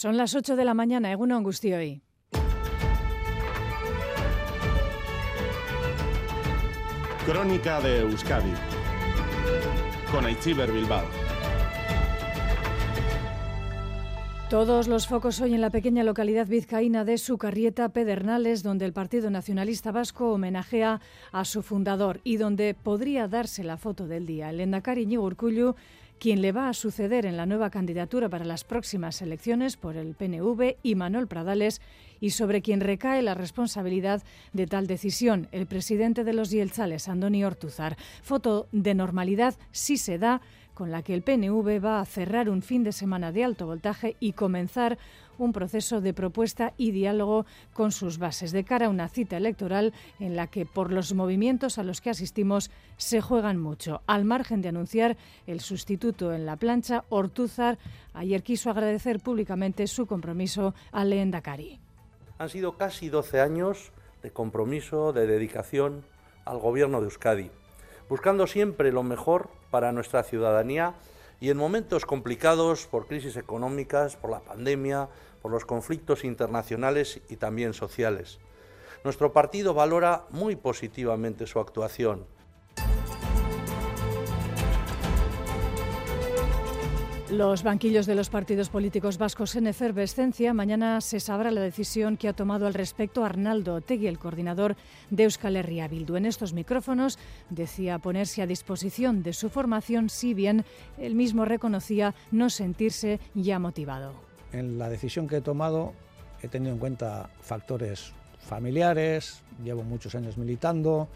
Son las 8 de la mañana, Eguno hoy. Crónica de Euskadi con Aichiber Bilbao. Todos los focos hoy en la pequeña localidad vizcaína de Sucarrieta, Pedernales, donde el Partido Nacionalista Vasco homenajea a su fundador y donde podría darse la foto del día. El Endacari Urcullu quien le va a suceder en la nueva candidatura para las próximas elecciones por el PNV y Manuel Pradales y sobre quien recae la responsabilidad de tal decisión, el presidente de los Yelzales, Andoni Ortuzar. Foto de normalidad sí se da con la que el PNV va a cerrar un fin de semana de alto voltaje y comenzar un proceso de propuesta y diálogo con sus bases de cara a una cita electoral en la que por los movimientos a los que asistimos se juegan mucho. Al margen de anunciar el sustituto en la plancha, Ortúzar ayer quiso agradecer públicamente su compromiso al Leendakari. Han sido casi 12 años de compromiso, de dedicación al gobierno de Euskadi, buscando siempre lo mejor para nuestra ciudadanía y en momentos complicados por crisis económicas, por la pandemia, por los conflictos internacionales y también sociales. Nuestro partido valora muy positivamente su actuación. Los banquillos de los partidos políticos vascos en efervescencia. Mañana se sabrá la decisión que ha tomado al respecto Arnaldo Otegui, el coordinador de Euskal Herria Bildu. En estos micrófonos decía ponerse a disposición de su formación, si bien él mismo reconocía no sentirse ya motivado. En la decisión que he tomado he tenido en cuenta factores familiares, llevo muchos años militando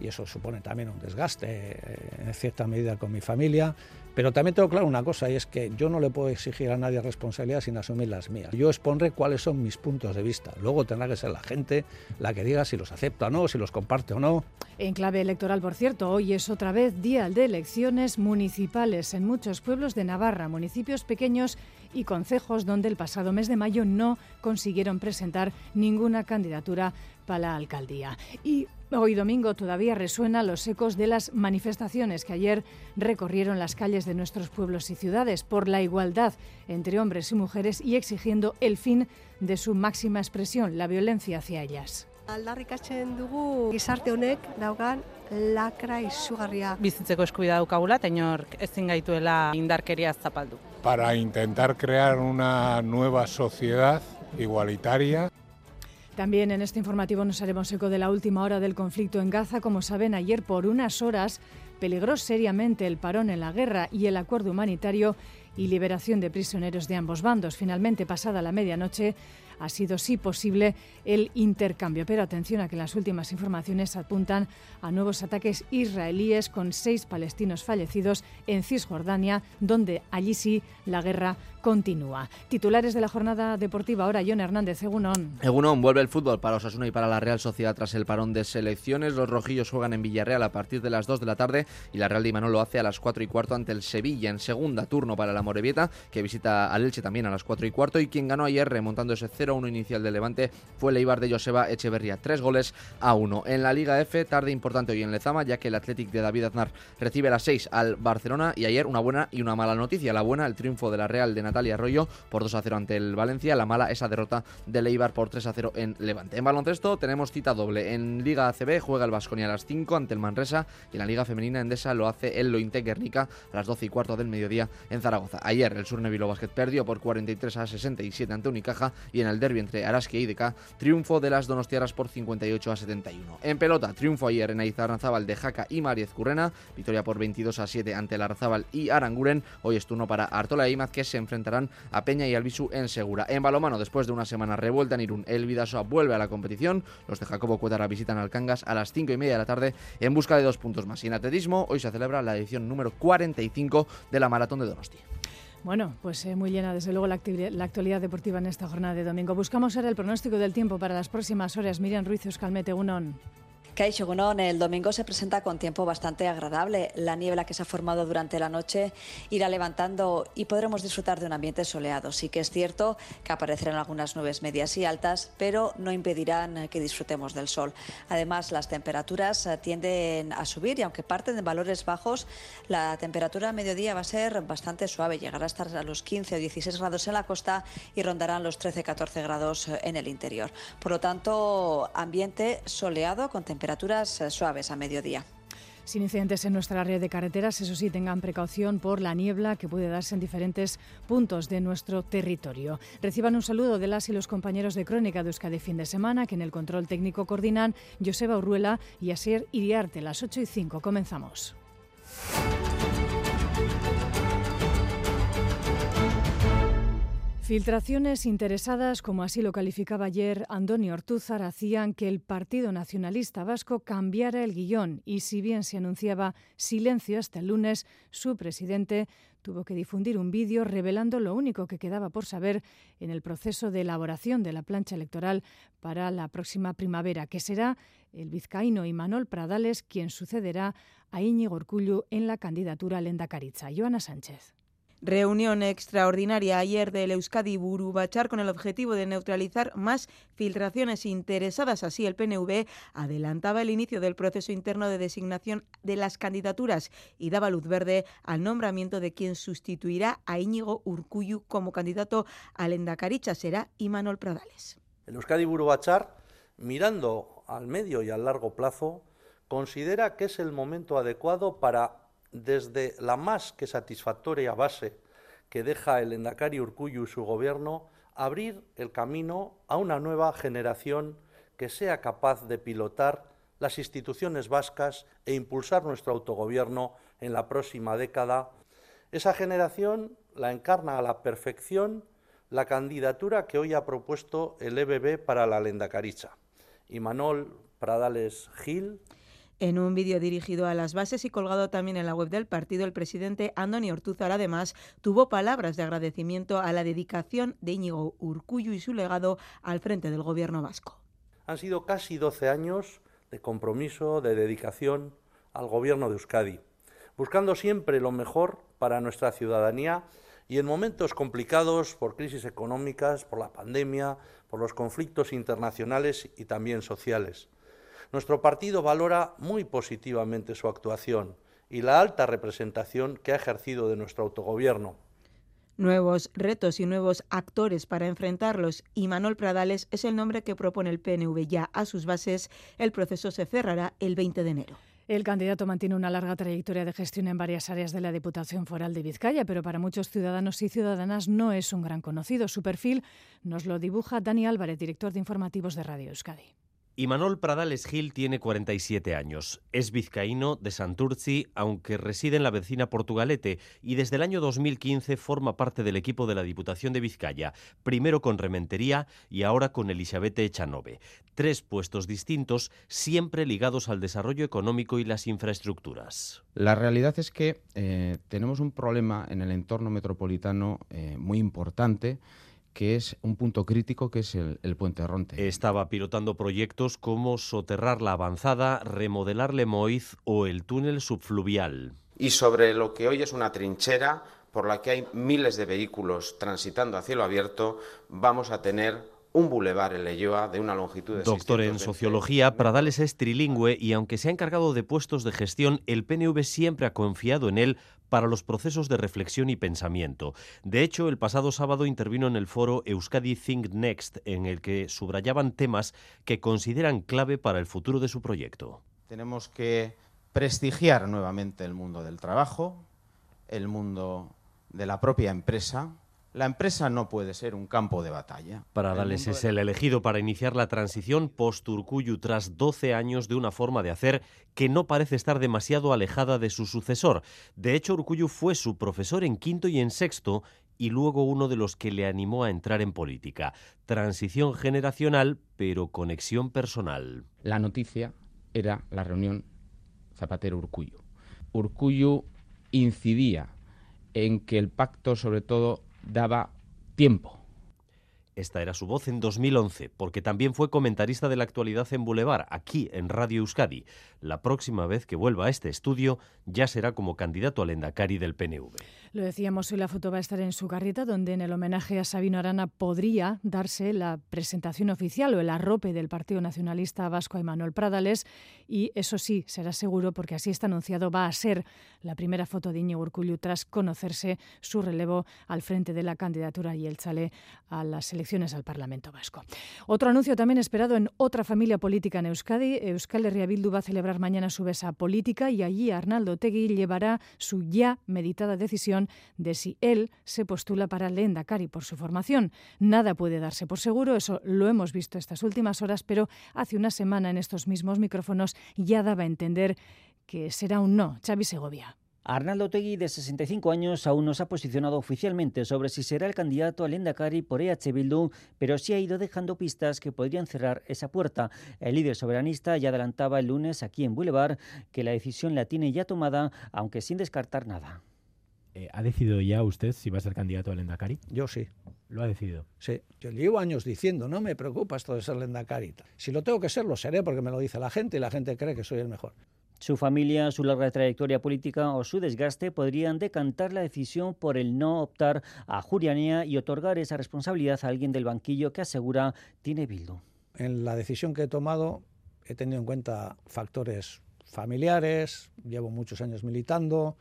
y eso supone también un desgaste eh, en cierta medida con mi familia pero también tengo claro una cosa, y es que yo no le puedo exigir a nadie responsabilidad sin asumir las mías. Yo expondré cuáles son mis puntos de vista. Luego tendrá que ser la gente la que diga si los acepta o no, si los comparte o no. En clave electoral, por cierto, hoy es otra vez día de elecciones municipales en muchos pueblos de Navarra, municipios pequeños y concejos donde el pasado mes de mayo no consiguieron presentar ninguna candidatura para la alcaldía. Y Hoy domingo todavía resuenan los ecos de las manifestaciones que ayer recorrieron las calles de nuestros pueblos y ciudades por la igualdad entre hombres y mujeres y exigiendo el fin de su máxima expresión, la violencia hacia ellas. Aldarrikatzen dugu gizarte honek daukan lakra izugarria. Bizitzeko eskubidea daukagula eta inork ezin gaituela indarkeria zapaldu. Para intentar crear una nueva sociedad igualitaria también en este informativo nos haremos eco de la última hora del conflicto en Gaza. Como saben, ayer por unas horas peligró seriamente el parón en la guerra y el acuerdo humanitario y liberación de prisioneros de ambos bandos. Finalmente, pasada la medianoche, ha sido sí posible el intercambio. Pero atención a que las últimas informaciones apuntan a nuevos ataques israelíes con seis palestinos fallecidos en Cisjordania, donde allí sí la guerra continúa. Titulares de la jornada deportiva ahora, John Hernández, Egunon. Egunon, vuelve el fútbol para Osasuna y para la Real Sociedad tras el parón de selecciones. Los rojillos juegan en Villarreal a partir de las 2 de la tarde y la Real de Imanol lo hace a las 4 y cuarto ante el Sevilla en segunda turno para la Morevieta, que visita al Elche también a las 4 y cuarto y quien ganó ayer remontando ese 0-1 inicial del Levante fue el Eibar de Joseba Echeverría, tres goles a uno. En la Liga F, tarde importante hoy en Lezama, ya que el Athletic de David Aznar recibe a las 6 al Barcelona y ayer una buena y una mala noticia. La buena, el triunfo de la Real de Natalia Arroyo por 2 a 0 ante el Valencia, la mala, esa derrota del Eibar por 3 a 0 en Levante. En baloncesto tenemos cita doble. En Liga ACB juega el Vasconia a las 5 ante el Manresa y en la Liga Femenina Endesa lo hace el Lointe Guernica a las 12 y cuarto del mediodía en Zaragoza. Ayer el Surnevilo Basket perdió por 43 a 67 ante Unicaja y en el derby entre Araski y IDK, triunfo de las Donostiaras por 58 a 71. En pelota, triunfo ayer en Aizarrazábal de Jaca y Mariez Currena, victoria por 22 a 7 ante Larrazábal y Aranguren. Hoy es turno para Artola e Imaz que se enfrentarán a Peña y Albisu en Segura. En balomano, después de una semana revuelta en Irún, el Vidasoa vuelve a la competición. Los de Jacobo Cuetara visitan al Cangas a las 5 y media de la tarde en busca de dos puntos más. Y en atletismo, hoy se celebra la edición número 45 de la Maratón de Donosti. Bueno, pues eh, muy llena desde luego la, actualidad deportiva en esta jornada de domingo. Buscamos ahora el pronóstico del tiempo para las próximas horas. Miriam Ruiz, Euskalmete, Unón. Gunón, el domingo se presenta con tiempo bastante agradable. La niebla que se ha formado durante la noche irá levantando y podremos disfrutar de un ambiente soleado. Sí que es cierto que aparecerán algunas nubes medias y altas, pero no impedirán que disfrutemos del sol. Además, las temperaturas tienden a subir y aunque parten de valores bajos, la temperatura a mediodía va a ser bastante suave. Llegará a estar a los 15 o 16 grados en la costa y rondarán los 13-14 grados en el interior. Por lo tanto, ambiente soleado con temperaturas temperaturas eh, suaves a mediodía. Sin incidentes en nuestra red de carreteras, eso sí, tengan precaución por la niebla que puede darse en diferentes puntos de nuestro territorio. Reciban un saludo de las y los compañeros de Crónica de Euskadi fin de semana, que en el control técnico coordinan Joseba Urruela y Asier Iriarte. Las 8 y 5 comenzamos. Filtraciones interesadas, como así lo calificaba ayer Andoni Ortúzar, hacían que el Partido Nacionalista Vasco cambiara el guion y si bien se anunciaba silencio hasta el lunes, su presidente tuvo que difundir un vídeo revelando lo único que quedaba por saber en el proceso de elaboración de la plancha electoral para la próxima primavera, que será el vizcaíno Imanol Pradales quien sucederá a Íñigo Urcullu en la candidatura a Lendakaritza. Joana Sánchez. Reunión extraordinaria ayer del Euskadi Burubachar con el objetivo de neutralizar más filtraciones interesadas. Así, el PNV adelantaba el inicio del proceso interno de designación de las candidaturas y daba luz verde al nombramiento de quien sustituirá a Íñigo Urcuyu como candidato al Endacaricha. Será Imanol Pradales. El Euskadi Burubachar, mirando al medio y al largo plazo, considera que es el momento adecuado para desde la más que satisfactoria base que deja el Endacari Urcuyu y su gobierno, abrir el camino a una nueva generación que sea capaz de pilotar las instituciones vascas e impulsar nuestro autogobierno en la próxima década. Esa generación la encarna a la perfección la candidatura que hoy ha propuesto el EBB para la Lendacaricha. Imanol Pradales Gil, en un vídeo dirigido a las bases y colgado también en la web del partido, el presidente Andoni Ortúzar además tuvo palabras de agradecimiento a la dedicación de Íñigo Urcuyu y su legado al frente del gobierno vasco. Han sido casi 12 años de compromiso, de dedicación al gobierno de Euskadi, buscando siempre lo mejor para nuestra ciudadanía y en momentos complicados por crisis económicas, por la pandemia, por los conflictos internacionales y también sociales. Nuestro partido valora muy positivamente su actuación y la alta representación que ha ejercido de nuestro autogobierno. Nuevos retos y nuevos actores para enfrentarlos y Manuel Pradales es el nombre que propone el PNV ya a sus bases. El proceso se cerrará el 20 de enero. El candidato mantiene una larga trayectoria de gestión en varias áreas de la Diputación Foral de Vizcaya, pero para muchos ciudadanos y ciudadanas no es un gran conocido. Su perfil nos lo dibuja Dani Álvarez, director de informativos de Radio Euskadi. Imanol Pradales Gil tiene 47 años. Es vizcaíno de Santurci, aunque reside en la vecina Portugalete y desde el año 2015 forma parte del equipo de la Diputación de Vizcaya, primero con Rementería y ahora con Elisabete Echanove. Tres puestos distintos, siempre ligados al desarrollo económico y las infraestructuras. La realidad es que eh, tenemos un problema en el entorno metropolitano eh, muy importante que es un punto crítico, que es el, puente Ronte. Estaba pilotando proyectos como soterrar la avanzada, remodelar Lemoiz o el túnel subfluvial. Y sobre lo que hoy es una trinchera por la que hay miles de vehículos transitando a cielo abierto, vamos a tener un bulevar en Leyoa de una longitud de Doctor en sociología, Pradales es trilingüe y aunque se ha encargado de puestos de gestión, el PNV siempre ha confiado en él para los procesos de reflexión y pensamiento. De hecho, el pasado sábado intervino en el foro Euskadi Think Next, en el que subrayaban temas que consideran clave para el futuro de su proyecto. Tenemos que prestigiar nuevamente el mundo del trabajo, el mundo de la propia empresa, la empresa no puede ser un campo de batalla. Para Dales es el elegido para iniciar la transición post-Urcuyu tras 12 años de una forma de hacer que no parece estar demasiado alejada de su sucesor. De hecho, Urcuyu fue su profesor en quinto y en sexto y luego uno de los que le animó a entrar en política. Transición generacional, pero conexión personal. La noticia era la reunión Zapatero-Urcuyu. Urcuyu incidía en que el pacto, sobre todo, daba tiempo. Esta era su voz en 2011, porque también fue comentarista de la actualidad en Boulevard, aquí en Radio Euskadi. La próxima vez que vuelva a este estudio ya será como candidato al Endacari del PNV. Lo decíamos hoy, la foto va a estar en su carreta, donde en el homenaje a Sabino Arana podría darse la presentación oficial o el arrope del Partido Nacionalista Vasco a Manuel Pradales. Y eso sí, será seguro, porque así está anunciado, va a ser la primera foto de Iñigo Urcullu tras conocerse su relevo al frente de la candidatura y el chale a las elecciones al Parlamento Vasco. Otro anuncio también esperado en otra familia política en Euskadi. Euskal Herria Bildu va a celebrar mañana su besa política y allí Arnaldo Tegui llevará su ya meditada decisión de si él se postula para el Endacari por su formación. Nada puede darse por seguro, eso lo hemos visto estas últimas horas, pero hace una semana en estos mismos micrófonos ya daba a entender que será un no. Xavi Segovia. Arnaldo Tegui, de 65 años, aún no se ha posicionado oficialmente sobre si será el candidato al Endacari por EH Bildu, pero sí ha ido dejando pistas que podrían cerrar esa puerta. El líder soberanista ya adelantaba el lunes aquí en Boulevard que la decisión la tiene ya tomada, aunque sin descartar nada. Eh, ¿Ha decidido ya usted si va a ser candidato al Endacari? Yo sí. ¿Lo ha decidido? Sí. Yo llevo años diciendo, no me preocupa esto de ser Lendakari. Si lo tengo que ser, lo seré porque me lo dice la gente y la gente cree que soy el mejor. Su familia, su larga trayectoria política o su desgaste podrían decantar la decisión por el no optar a Jurianía y otorgar esa responsabilidad a alguien del banquillo que asegura tiene Bildu. En la decisión que he tomado he tenido en cuenta factores familiares, llevo muchos años militando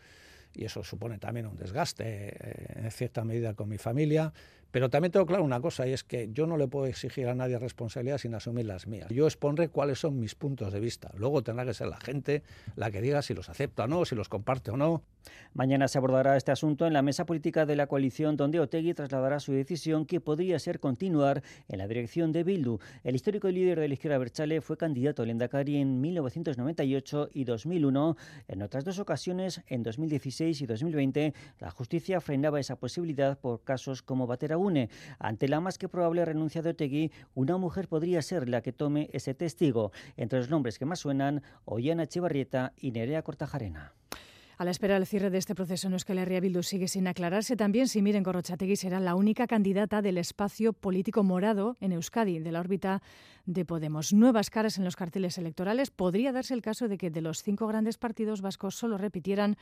y eso supone también un desgaste eh, en cierta medida con mi familia. Pero también tengo claro una cosa, y es que yo no le puedo exigir a nadie responsabilidad sin asumir las mías. Yo expondré cuáles son mis puntos de vista. Luego tendrá que ser la gente la que diga si los acepta o no, si los comparte o no. Mañana se abordará este asunto en la mesa política de la coalición, donde Otegui trasladará su decisión, que podría ser continuar en la dirección de Bildu. El histórico líder de la izquierda Berchale fue candidato al Endacari en 1998 y 2001. En otras dos ocasiones, en 2016 y 2020, la justicia frenaba esa posibilidad por casos como Batera Une. Ante la más que probable renuncia de Otegui, una mujer podría ser la que tome ese testigo. Entre los nombres que más suenan, Ollana Echevarrieta y Nerea Cortajarena. A la espera del cierre de este proceso en Euskal Herria Bildu sigue sin aclararse también si Miren Gorrochategui será la única candidata del espacio político morado en Euskadi, de la órbita de Podemos. Nuevas caras en los carteles electorales. Podría darse el caso de que de los cinco grandes partidos vascos solo repitieran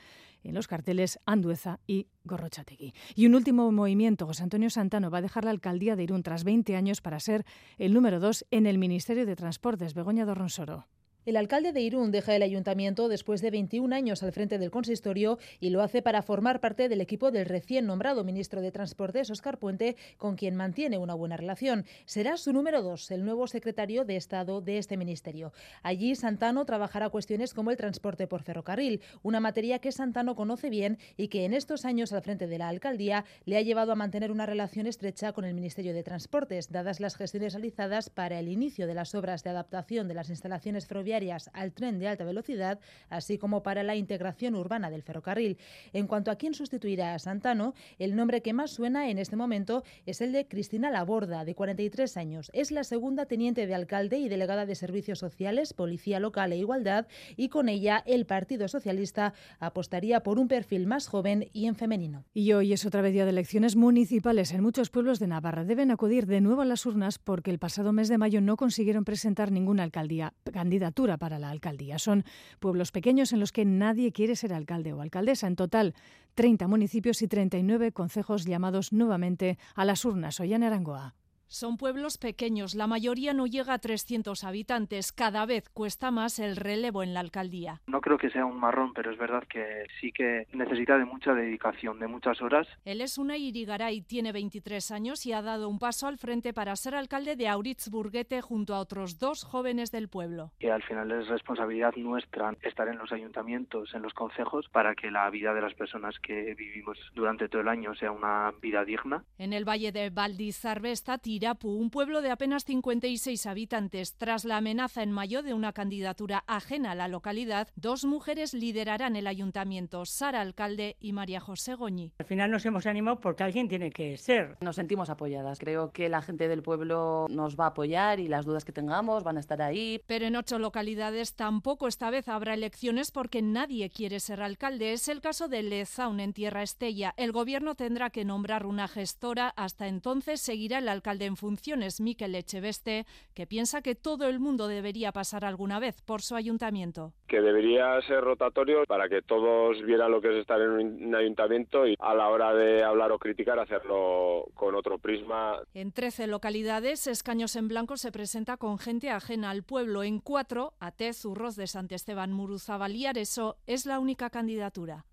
en los carteles Andueza y Gorrochategui. Y un último movimiento. José Antonio Santano va a dejar la alcaldía de Irún tras 20 años para ser el número dos en el Ministerio de Transportes. Begoña Dorronsoro. El alcalde de Irún deja el ayuntamiento después de 21 años al frente del consistorio y lo hace para formar parte del equipo del recién nombrado ministro de Transportes, Oscar Puente, con quien mantiene una buena relación. Será su número dos, el nuevo secretario de Estado de este ministerio. Allí Santano trabajará cuestiones como el transporte por ferrocarril, una materia que Santano conoce bien y que en estos años al frente de la alcaldía le ha llevado a mantener una relación estrecha con el Ministerio de Transportes, dadas las gestiones realizadas para el inicio de las obras de adaptación de las instalaciones ferroviarias al tren de alta velocidad, así como para la integración urbana del ferrocarril. En cuanto a quién sustituirá a Santano, el nombre que más suena en este momento es el de Cristina Laborda, de 43 años. Es la segunda teniente de alcalde y delegada de Servicios Sociales, Policía Local e Igualdad, y con ella el Partido Socialista apostaría por un perfil más joven y en femenino. Y hoy es otra vez día de elecciones municipales en muchos pueblos de Navarra. Deben acudir de nuevo a las urnas porque el pasado mes de mayo no consiguieron presentar ninguna alcaldía, candidatura para la alcaldía. Son pueblos pequeños en los que nadie quiere ser alcalde o alcaldesa. En total, 30 municipios y 39 concejos llamados nuevamente a las urnas. Ollana Arangoa. Son pueblos pequeños, la mayoría no llega a 300 habitantes. Cada vez cuesta más el relevo en la alcaldía. No creo que sea un marrón, pero es verdad que sí que necesita de mucha dedicación, de muchas horas. Él es una Irigaray, tiene 23 años y ha dado un paso al frente para ser alcalde de Auritzburguete junto a otros dos jóvenes del pueblo. Que al final es responsabilidad nuestra estar en los ayuntamientos, en los concejos, para que la vida de las personas que vivimos durante todo el año sea una vida digna. En el valle de Valdizarbe Irapu, un pueblo de apenas 56 habitantes. Tras la amenaza en mayo de una candidatura ajena a la localidad, dos mujeres liderarán el ayuntamiento, Sara Alcalde y María José Goñi. Al final nos hemos animado porque alguien tiene que ser. Nos sentimos apoyadas. Creo que la gente del pueblo nos va a apoyar y las dudas que tengamos van a estar ahí. Pero en ocho localidades tampoco esta vez habrá elecciones porque nadie quiere ser alcalde. Es el caso de Lezaun en Tierra Estella. El gobierno tendrá que nombrar una gestora. Hasta entonces seguirá el alcalde en funciones, Miquel Echeveste, que piensa que todo el mundo debería pasar alguna vez por su ayuntamiento. Que debería ser rotatorio para que todos vieran lo que es estar en un ayuntamiento y a la hora de hablar o criticar hacerlo con otro prisma. En 13 localidades, Escaños en Blanco se presenta con gente ajena al pueblo. En cuatro, Atez, Urroz de Sant Esteban, Muruzabal y Areso, es la única candidatura.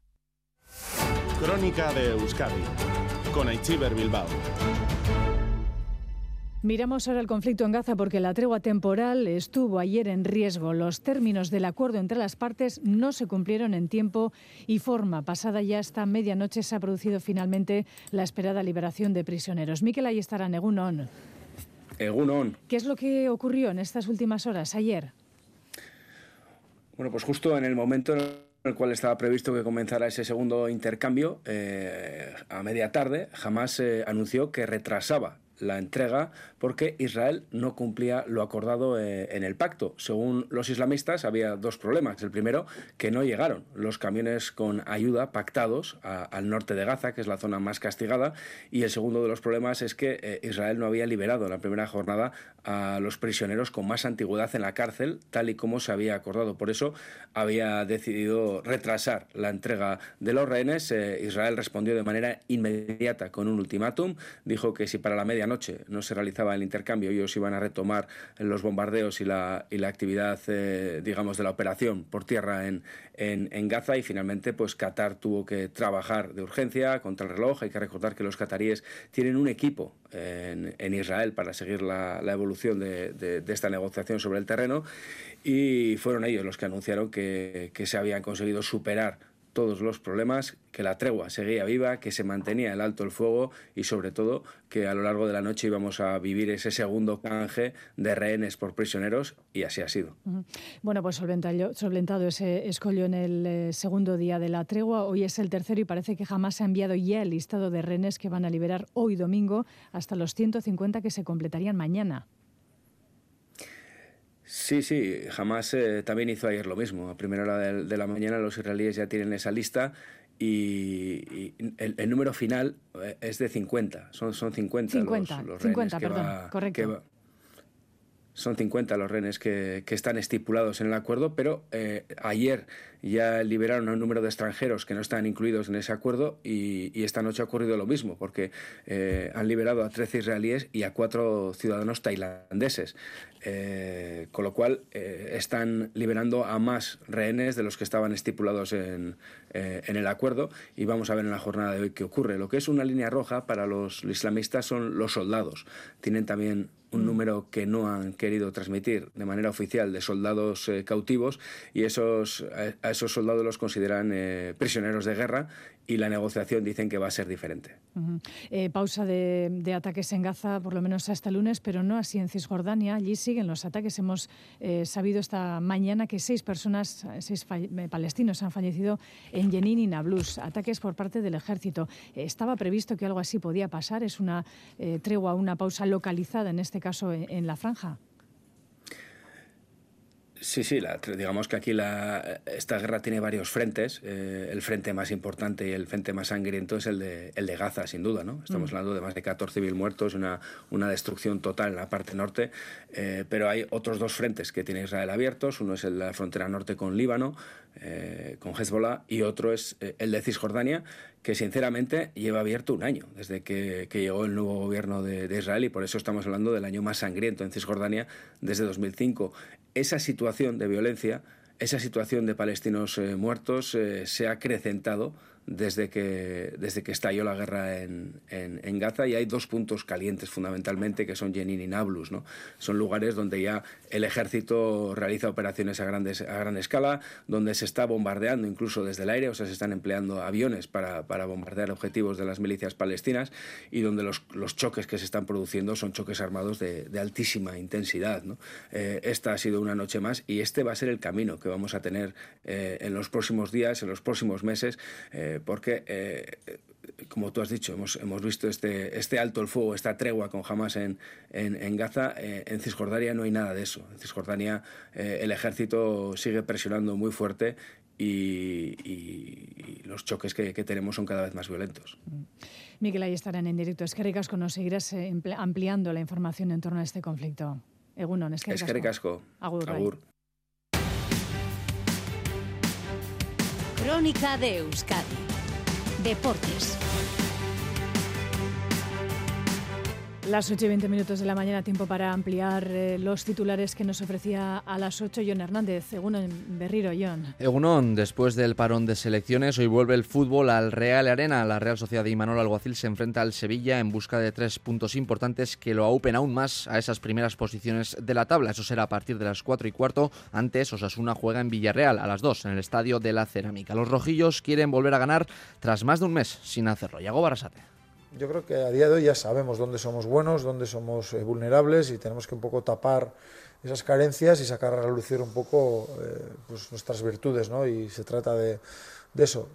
Crónica de Euskadi con Aichiber Bilbao. Miramos ahora el conflicto en Gaza porque la tregua temporal estuvo ayer en riesgo. Los términos del acuerdo entre las partes no se cumplieron en tiempo y forma. Pasada ya esta medianoche se ha producido finalmente la esperada liberación de prisioneros. Miquel estará Egunon. Egunon. ¿Qué es lo que ocurrió en estas últimas horas, ayer? Bueno, pues justo en el momento en el cual estaba previsto que comenzara ese segundo intercambio, eh, a media tarde, jamás eh, anunció que retrasaba la entrega porque Israel no cumplía lo acordado eh, en el pacto. Según los islamistas, había dos problemas. El primero, que no llegaron los camiones con ayuda pactados al norte de Gaza, que es la zona más castigada. Y el segundo de los problemas es que eh, Israel no había liberado en la primera jornada a los prisioneros con más antigüedad en la cárcel, tal y como se había acordado. Por eso había decidido retrasar la entrega de los rehenes. Eh, Israel respondió de manera inmediata con un ultimátum. Dijo que si para la medianoche noche no se realizaba el intercambio, ellos iban a retomar los bombardeos y la, y la actividad, eh, digamos, de la operación por tierra en, en, Gaza y finalmente pues Qatar tuvo que trabajar de urgencia contra el reloj. Hay que recordar que los cataríes tienen un equipo en, en Israel para seguir la, la evolución de, de, de, esta negociación sobre el terreno y fueron ellos los que anunciaron que, que se habían conseguido superar todos los problemas, que la tregua seguía viva, que se mantenía el alto el fuego y sobre todo que a lo largo de la noche íbamos a vivir ese segundo canje de rehenes por prisioneros y así ha sido. Bueno, pues solventado ese escollo en el eh, segundo día de la tregua, hoy es el tercero y parece que jamás se ha enviado ya el listado de rehenes que van a liberar hoy domingo hasta los 150 que se completarían mañana. Sí, sí, jamás eh, también hizo ayer lo mismo. A primera hora de, la mañana los israelíes ya tienen esa lista y, el, número final eh, es de 50. Son, son 50, 50 los, 50, perdón, correcto. Son 50 los rehenes que, que, están estipulados en el acuerdo, pero eh, ayer ya liberaron a un número de extranjeros que no están incluidos en ese acuerdo y, esta noche ha ocurrido lo mismo, porque han liberado a 13 israelíes y a cuatro ciudadanos tailandeses. Eh, con lo cual eh, están liberando a más rehenes de los que estaban estipulados en, eh, en, el acuerdo y vamos a ver en la jornada de hoy qué ocurre. Lo que es una línea roja para los islamistas son los soldados. Tienen también un mm. número que no han querido transmitir de manera oficial de soldados cautivos y esos, a, esos soldados los consideran prisioneros de guerra y la negociación dicen que va a ser diferente. eh, pausa de, ataques en Gaza, por lo menos hasta el lunes, pero no así en Cisjordania. Allí siguen los ataques. Hemos eh, sabido esta mañana que seis personas, seis eh, palestinos han fallecido en Jenin y Nablus. Ataques por parte del ejército. ¿Estaba previsto que algo así podía pasar? ¿Es una tregua, una pausa localizada, en este caso, en la franja? Sí, sí, la, digamos que aquí la, esta guerra tiene varios frentes. Eh, el frente más importante y el frente más sangriento es el de, el de Gaza, sin duda. ¿no? Estamos mm. hablando de más de 14.000 muertos, una, una destrucción total en la parte norte. Eh, pero hay otros dos frentes que tiene Israel abiertos. Uno es el de la frontera norte con Líbano, eh, con Hezbollah, y otro es eh, el de Cisjordania, que sinceramente lleva abierto un año desde que, llegó el nuevo gobierno de, Israel y por eso estamos hablando del año más sangriento en Cisjordania desde 2005. Esa situación de violencia, esa situación de palestinos eh, muertos se ha acrecentado desde que, desde que estalló la guerra en, en, Gaza y hay dos puntos calientes fundamentalmente que son Jenin y Nablus. ¿no? Son lugares donde ya el ejército realiza operaciones a, grandes, a gran escala, donde se está bombardeando incluso desde el aire, o sea, se están empleando aviones para, para bombardear objetivos de las milicias palestinas y donde los, los choques que se están produciendo son choques armados de, de altísima intensidad. ¿no? Eh, esta ha sido una noche más y este va a ser el camino que vamos a tener eh, en los próximos días, en los próximos meses. Eh, porque, eh, como tú has dicho, hemos, hemos visto este, este alto el fuego, esta tregua con Hamas en, en, en Gaza. Eh, en Cisjordania no hay nada de eso. En Cisjordania eh, el ejército sigue presionando muy fuerte y, los choques que, tenemos son cada vez más violentos. Miguel, ahí estarán en directo. Es que Ricasco, nos seguirás eh, ampliando la información en torno a este conflicto. Egunon, es que Ricasco. Agur. Agur. Crónica de Euskadi. Deportes. Las 8 y 20 minutos de la mañana, tiempo para ampliar eh, los titulares que nos ofrecía a las 8 John Hernández. Egunon, Berriro, John. Egunon, después del parón de selecciones, hoy vuelve el fútbol al Real Arena. La Real Sociedad de Imanol Alguacil se enfrenta al Sevilla en busca de tres puntos importantes que lo aupen aún más a esas primeras posiciones de la tabla. Eso será a partir de las 4 y cuarto. Antes, Osasuna juega en Villarreal a las 2 en el Estadio de la Cerámica. Los rojillos quieren volver a ganar tras más de un mes sin hacerlo. Yago Barasate yo creo que a día de hoy ya sabemos dónde somos buenos, dónde somos eh, vulnerables y tenemos que un poco tapar esas carencias y sacar a relucir un poco eh, pues nuestras virtudes, ¿no? Y se trata de, eso.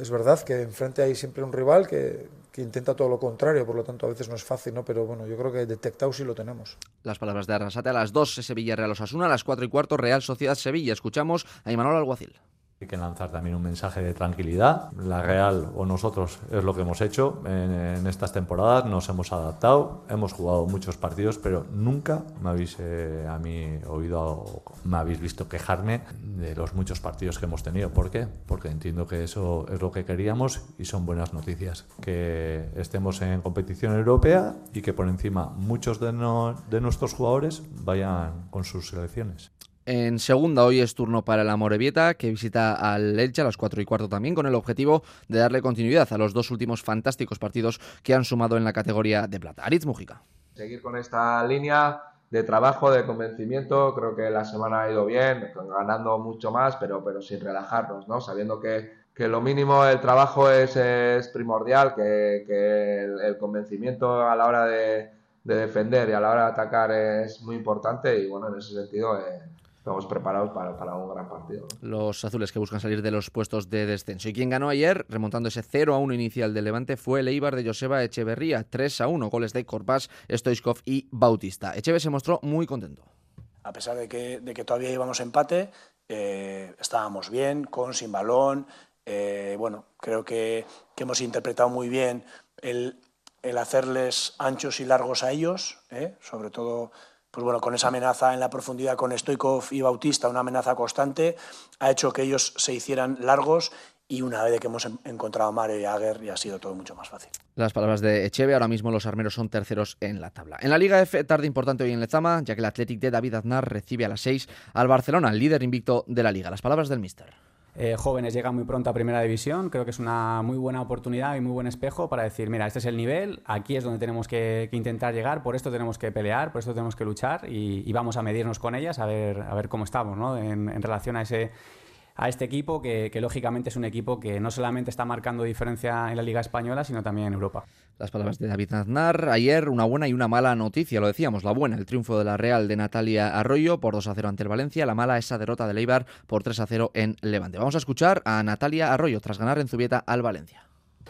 Es verdad que enfrente hay siempre un rival que, que, intenta todo lo contrario, por lo tanto a veces no es fácil, ¿no? Pero bueno, yo creo que detectado sí lo tenemos. Las palabras de Arrasate a las 2, Sevilla Real Osasuna, a las 4 y cuarto Real Sociedad Sevilla. Escuchamos a Imanol Alguacil. Hay que lanzar también un mensaje de tranquilidad. La Real o nosotros es lo que hemos hecho en, estas temporadas. Nos hemos adaptado, hemos jugado muchos partidos, pero nunca me habéis eh, a mí oído, me habéis visto quejarme de los muchos partidos que hemos tenido. ¿Por qué? Porque entiendo que eso es lo que queríamos y son buenas noticias. Que estemos en competición europea y que por encima muchos de, de nuestros jugadores vayan con sus selecciones. En segunda, hoy es turno para la Morevieta, que visita al Elche a las 4 y cuarto también, con el objetivo de darle continuidad a los dos últimos fantásticos partidos que han sumado en la categoría de plata. Aritz Mujica. Seguir con esta línea de trabajo, de convencimiento. Creo que la semana ha ido bien, ganando mucho más, pero, pero sin relajarnos, ¿no? Sabiendo que, que lo mínimo el trabajo es, es primordial, que, que el, convencimiento a la hora de, de, defender y a la hora de atacar es muy importante y bueno, en ese sentido eh, estamos preparados para, un gran partido. Los azules que buscan salir de los puestos de descenso. Y quien ganó ayer, remontando ese 0 a 1 inicial del Levante, fue el Eibar de Joseba Echeverría. 3 a 1, goles de Corpás, Stoichkov y Bautista. Echeve se mostró muy contento. A pesar de que, de que todavía íbamos empate, eh, estábamos bien, con, sin balón. Eh, bueno, creo que, hemos interpretado muy bien el, el hacerles anchos y largos a ellos, eh, sobre todo pues bueno, con esa amenaza en la profundidad con Stoikov y Bautista, una amenaza constante, ha hecho que ellos se hicieran largos y una vez que hemos encontrado a Mario y Aguer ya ha sido todo mucho más fácil. Las palabras de Echeve, ahora mismo los armeros son terceros en la tabla. En la Liga F, tarde importante hoy en Lezama, ya que el Athletic de David Aznar recibe a las 6 al Barcelona, el líder invicto de la Liga. Las palabras del Mister. Eh, jóvenes llegan muy pronto a Primera División. Creo que es una muy buena oportunidad y muy buen espejo para decir, mira, este es el nivel, aquí es donde tenemos que, intentar llegar, por esto tenemos que pelear, por esto tenemos que luchar y, vamos a medirnos con ellas a ver, a ver cómo estamos ¿no? en relación a ese a este equipo, que, lógicamente es un equipo que no solamente está marcando diferencia en la Liga Española, sino también en Europa. Las palabras de David Aznar. Ayer una buena y una mala noticia, lo decíamos, la buena, el triunfo de la Real de Natalia Arroyo por 2 a 0 ante el Valencia, la mala esa derrota de Leibar por 3 a 0 en Levante. Vamos a escuchar a Natalia Arroyo tras ganar en Zubieta al Valencia.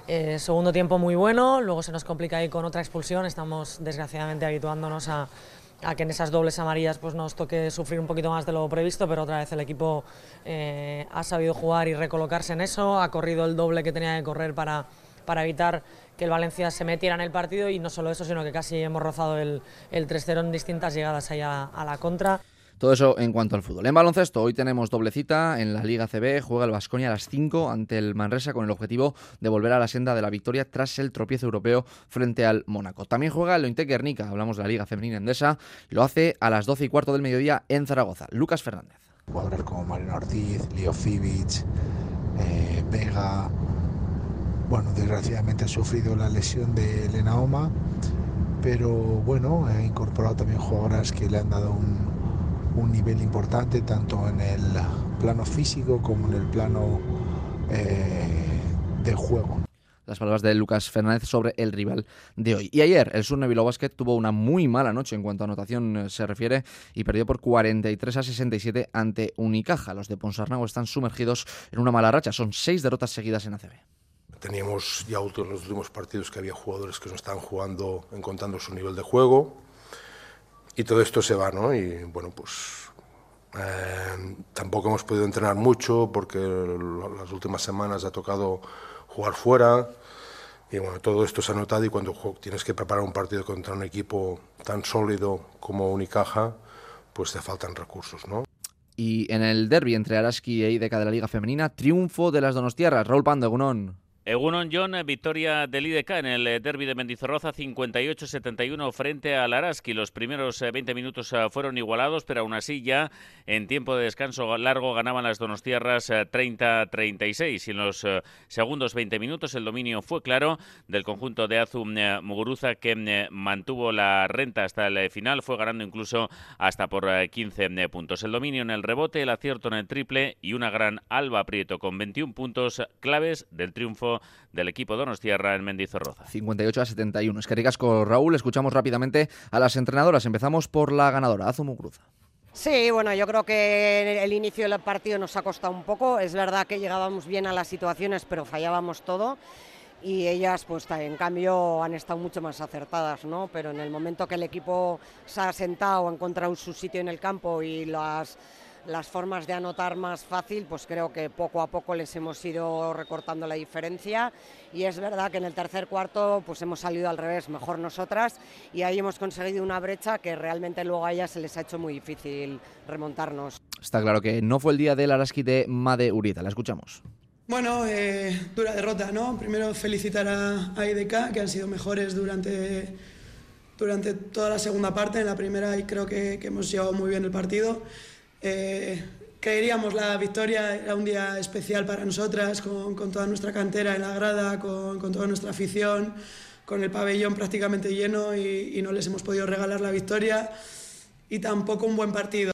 Eh, segundo tiempo muy bueno, luego se nos complica ahí con otra expulsión, estamos desgraciadamente habituándonos a, a que en esas dobles amarillas pues nos toque sufrir un poquito más de lo previsto, pero otra vez el equipo eh, ha sabido jugar y recolocarse en eso, ha corrido el doble que tenía que correr para, para evitar que el Valencia se metiera en el partido y no solo eso, sino que casi hemos rozado el, el 3-0 en distintas llegadas allá a la contra. Todo eso en cuanto al fútbol. En baloncesto, hoy tenemos doble cita en la Liga CB. Juega el Vasconia a las 5 ante el Manresa con el objetivo de volver a la senda de la victoria tras el tropiezo europeo frente al Mónaco. También juega el Lointe Guernica, hablamos de la Liga Femenina Endesa. Lo hace a las 12 y cuarto del mediodía en Zaragoza. Lucas Fernández. Jugadores como Marina Ortiz, Leo Fibic, eh, Vega. Bueno, desgraciadamente ha sufrido la lesión de Elena Oma, pero bueno, ha incorporado también jugadoras que le han dado un, un nivel importante tanto en el plano físico como en el plano eh, de juego. Las palabras de Lucas Fernández sobre el rival de hoy. Y ayer el Sur Bilbao Basket tuvo una muy mala noche en cuanto a anotación eh, se refiere y perdió por 43 a 67 ante Unicaja. Los de Ponsarnau están sumergidos en una mala racha. Son seis derrotas seguidas en ACB. Teníamos ya en los últimos partidos que había jugadores que no estaban jugando, encontrando su nivel de juego y todo esto se va, ¿no? Y bueno, pues Eh, tampoco hemos podido entrenar mucho porque las últimas semanas ha tocado jugar fuera. Y bueno, todo esto se ha notado y cuando tienes que preparar un partido contra un equipo tan sólido como Unicaja, pues te faltan recursos, ¿no? Y en el derby entre Araski e IDK de la Liga Femenina, triunfo de las Donostiarras. Raúl Pando, Gunón. Egunon John, victoria del IDK en el eh, derby de Mendizorroza 58-71 frente al Araski. Los primeros 20 eh, minutos eh, fueron igualados, pero aún así ya en tiempo de descanso largo ganaban las Donostierras 30-36. Y en los segundos 20 minutos el dominio fue claro del conjunto de Azum Muguruza que mantuvo la renta hasta el final, fue ganando incluso hasta por 15 puntos. El dominio en el rebote, el acierto en el triple y una gran Alba Prieto con 21 puntos claves del triunfo del equipo Donostierra en Mendizorroza. 58 a 71. Es que ricasco, Raúl. Escuchamos rápidamente a las entrenadoras. Empezamos por la ganadora, Azumugruza. Sí, bueno, yo creo que el inicio del partido nos ha costado un poco. Es verdad que llegábamos bien a las situaciones, pero fallábamos todo. Y ellas, pues en cambio, han estado mucho más acertadas, ¿no? Pero en el momento que el equipo se ha sentado, ha encontrado su sitio en el campo y las las formas de anotar más fácil, pues creo que poco a poco les hemos ido recortando la diferencia y es verdad que en el tercer cuarto pues hemos salido al revés, mejor nosotras y ahí hemos conseguido una brecha que realmente luego a ellas se les ha hecho muy difícil remontarnos. Está claro que no fue el día del Araski de Made Urieta, la escuchamos. Bueno, eh, dura derrota, ¿no? Primero felicitar a, a IDK, que han sido mejores durante, durante toda la segunda parte. En la primera creo que, que hemos llevado muy bien el partido. Eh, creeríamos la victoria, era un día especial para nosotras, con, toda nuestra cantera en la grada, con, toda nuestra afición, con el pabellón prácticamente lleno y, no les hemos podido regalar la victoria y tampoco un buen partido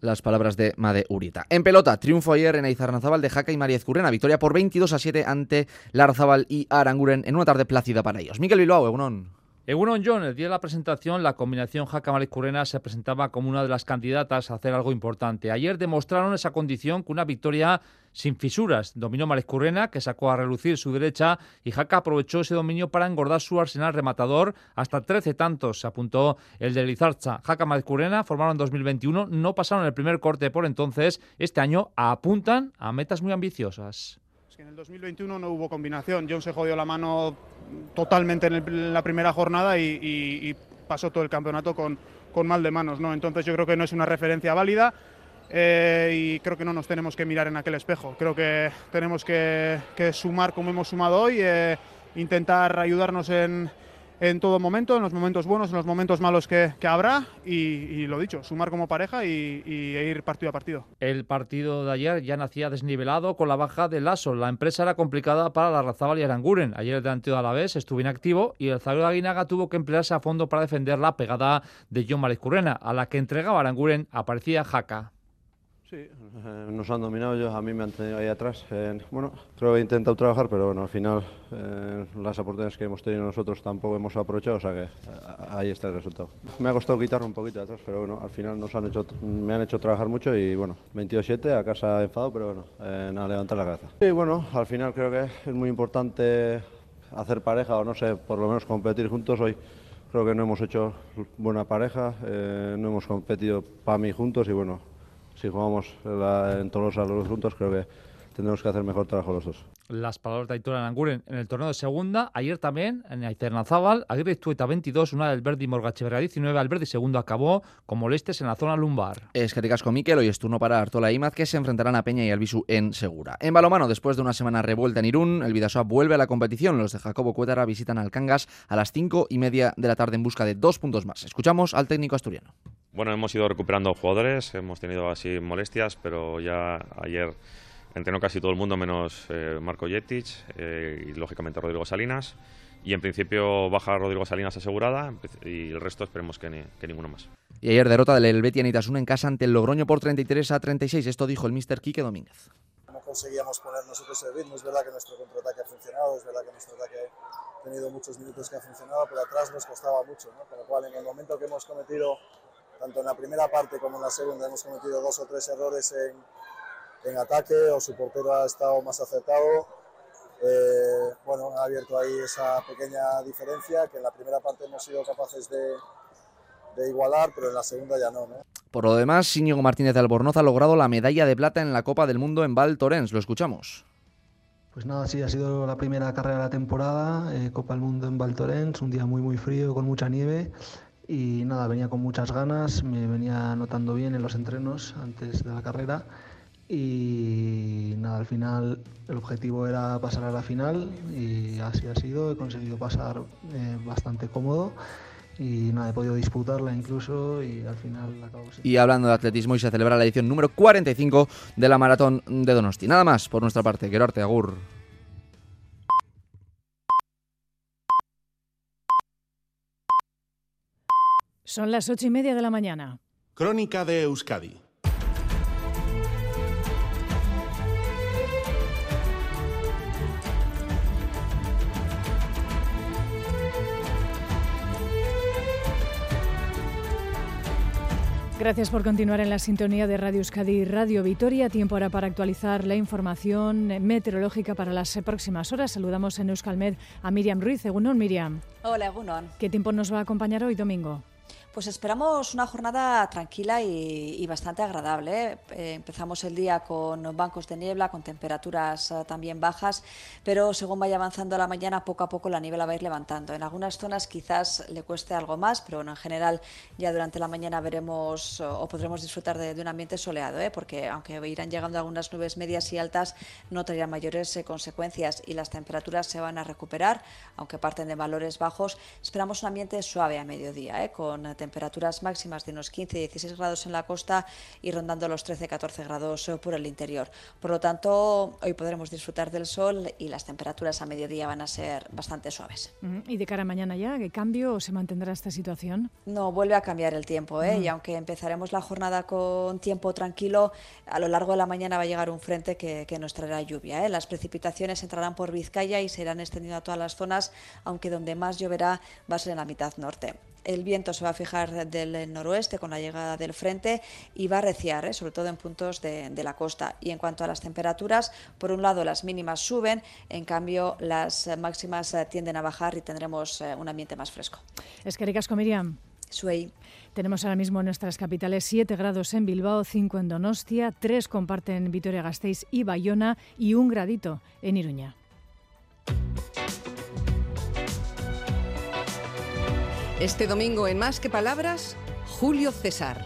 las palabras de Made Urita. En pelota, triunfo ayer en Aizarnazábal de Jaca y María Ezcurrena. Victoria por 22 a 7 ante Larzábal y Aranguren en una tarde plácida para ellos. Miguel Bilbao, Egunon. En John, el día de la presentación, la combinación Jaca Currena se presentaba como una de las candidatas a hacer algo importante. Ayer demostraron esa condición con una victoria sin fisuras. Dominó Currena, que sacó a relucir su derecha, y Jaca aprovechó ese dominio para engordar su arsenal rematador. Hasta 13 tantos se apuntó el de Lizarza. Jaca Currena formaron en 2021, no pasaron el primer corte por entonces. Este año apuntan a metas muy ambiciosas en el 2021 no hubo combinación. John se jodió la mano totalmente en, la primera jornada y, pasó todo el campeonato con, con, mal de manos. ¿no? Entonces yo creo que no es una referencia válida eh, y creo que no nos tenemos que mirar en aquel espejo. Creo que tenemos que, sumar como hemos sumado hoy, eh, intentar ayudarnos en en todo momento, en los momentos buenos, en los momentos malos que, habrá y, lo dicho, sumar como pareja y, ir partido a partido. El partido de ayer ya nacía desnivelado con la baja de Lasso. La empresa era complicada para la Razabal y Aranguren. Ayer el delantero de Alavés estuvo inactivo y el Zagreb de Aguinaga tuvo que emplearse a fondo para defender la pegada de John Currena, a la que entregaba Aranguren aparecía Jaca. Sí, eh, nos han dominado, ellos, a mí me han tenido ahí atrás. Eh, bueno, creo que he intentado trabajar, pero bueno, al final eh, las oportunidades que hemos tenido nosotros tampoco hemos aprovechado, o sea que ahí está el resultado. Me ha costado quitarme un poquito de atrás, pero bueno, al final nos han hecho, me han hecho trabajar mucho y bueno, 22-7, a casa enfado, pero bueno, nada, levantar la cabeza. Y bueno, al final creo que es muy importante hacer pareja o no sé, por lo menos competir juntos hoy. Creo que no hemos hecho buena pareja, no hemos competido para mí juntos y bueno, si jugamos en todos los juntos, creo que tendremos que hacer mejor trabajo los dos. Las palabras de Aitor Aranguren en el torneo de segunda. Ayer también en Aiternazábal, Aguirre Tueta 22, una del Verdi Morgacheverga 19. Alberdi segundo acabó con molestias en la zona lumbar. Es que con Miquel, hoy es turno para Artola y Imaz que se enfrentarán a Peña y Albisu en Segura. En balomano, después de una semana revuelta en Irún, el Vidasoa vuelve a la competición. Los de Jacobo Cuétara visitan al Cangas a las 5 y media de la tarde en busca de dos puntos más. Escuchamos al técnico asturiano. Bueno, hemos ido recuperando jugadores, hemos tenido así molestias, pero ya ayer entrenó casi todo el mundo menos eh, Marco Jetic eh, y lógicamente Rodrigo Salinas. Y en principio baja Rodrigo Salinas asegurada y el resto esperemos que, ninguno más. Y ayer derrota del Helvetia Nitasuna en casa ante el Logroño por 33 a 36. Esto dijo el mister Quique Domínguez. No conseguíamos poner nosotros el ritmo. Es verdad que nuestro contraataque ha funcionado, es verdad que nuestro ataque ha tenido muchos minutos que ha funcionado, pero atrás nos costaba mucho. ¿no? Con lo cual, en el momento que hemos cometido tanto en la primera parte como en la segunda hemos cometido dos o tres errores en, en ataque o su portero ha estado más acertado. Eh, bueno, ha abierto ahí esa pequeña diferencia que en la primera parte hemos sido capaces de, de igualar, pero en la segunda ya no, ¿no? Por lo demás, Íñigo Martínez de Albornoz ha logrado la medalla de plata en la Copa del Mundo en Val Thorens. Lo escuchamos. Pues nada, sí, ha sido la primera carrera de la temporada, eh, Copa del Mundo en Val Thorens, un día muy muy frío, con mucha nieve y nada, venía con muchas ganas, me venía notando bien en los entrenos antes de la carrera y nada, al final el objetivo era pasar a la final y así ha sido, he conseguido pasar eh, bastante cómodo y nada, he podido disputarla incluso y al final acabo Y hablando de atletismo, y se celebra la edición número 45 de la Maratón de Donosti. Nada más por nuestra parte, quiero arte, agur. Son las ocho y media de la mañana. Crónica de Euskadi Gracias por continuar en la sintonía de Radio Euskadi y Radio Vitoria. Tiempo ahora para actualizar la información meteorológica para las próximas horas. Saludamos en Euskalmed a Miriam Ruiz. Egunon, Miriam. Hola, Egunon. ¿Qué tiempo nos va a acompañar hoy domingo? Pues esperamos una jornada tranquila y, bastante agradable. Eh, empezamos el día con bancos de niebla, con temperaturas eh, también bajas, pero según vaya avanzando la mañana, poco a poco la niebla va a ir levantando. En algunas zonas quizás le cueste algo más, pero bueno, en general ya durante la mañana veremos o podremos disfrutar de, un ambiente soleado, ¿eh? porque aunque irán llegando algunas nubes medias y altas, no traerán mayores consecuencias y las temperaturas se van a recuperar, aunque parten de valores bajos. Esperamos un ambiente suave a mediodía, con temperaturas temperaturas máximas de unos 15-16 grados en la costa y rondando los 13-14 grados por el interior. Por lo tanto, hoy podremos disfrutar del sol y las temperaturas a mediodía van a ser bastante suaves. ¿Y de cara a mañana ya, qué cambio o se mantendrá esta situación? No, vuelve a cambiar el tiempo, ¿eh? y aunque empezaremos la jornada con tiempo tranquilo, a lo largo de la mañana va a llegar un frente que, nos traerá lluvia. ¿eh? Las precipitaciones entrarán por Vizcaya y se irán extendiendo a todas las zonas, aunque donde más lloverá va a ser en la mitad norte el viento se va a fijar del noroeste con la llegada del frente y va a arreciar, ¿eh? sobre todo en puntos de, la costa. Y en cuanto a las temperaturas, por un lado las mínimas suben, en cambio las máximas eh, tienden a bajar y tendremos eh, un ambiente más fresco. Es que ricasco, Miriam. Suey. Tenemos ahora mismo en nuestras capitales 7 grados en Bilbao, 5 en Donostia, 3 comparten Vitoria-Gasteiz y Bayona y un gradito en Iruña. Este domingo en Más que Palabras, Julio César.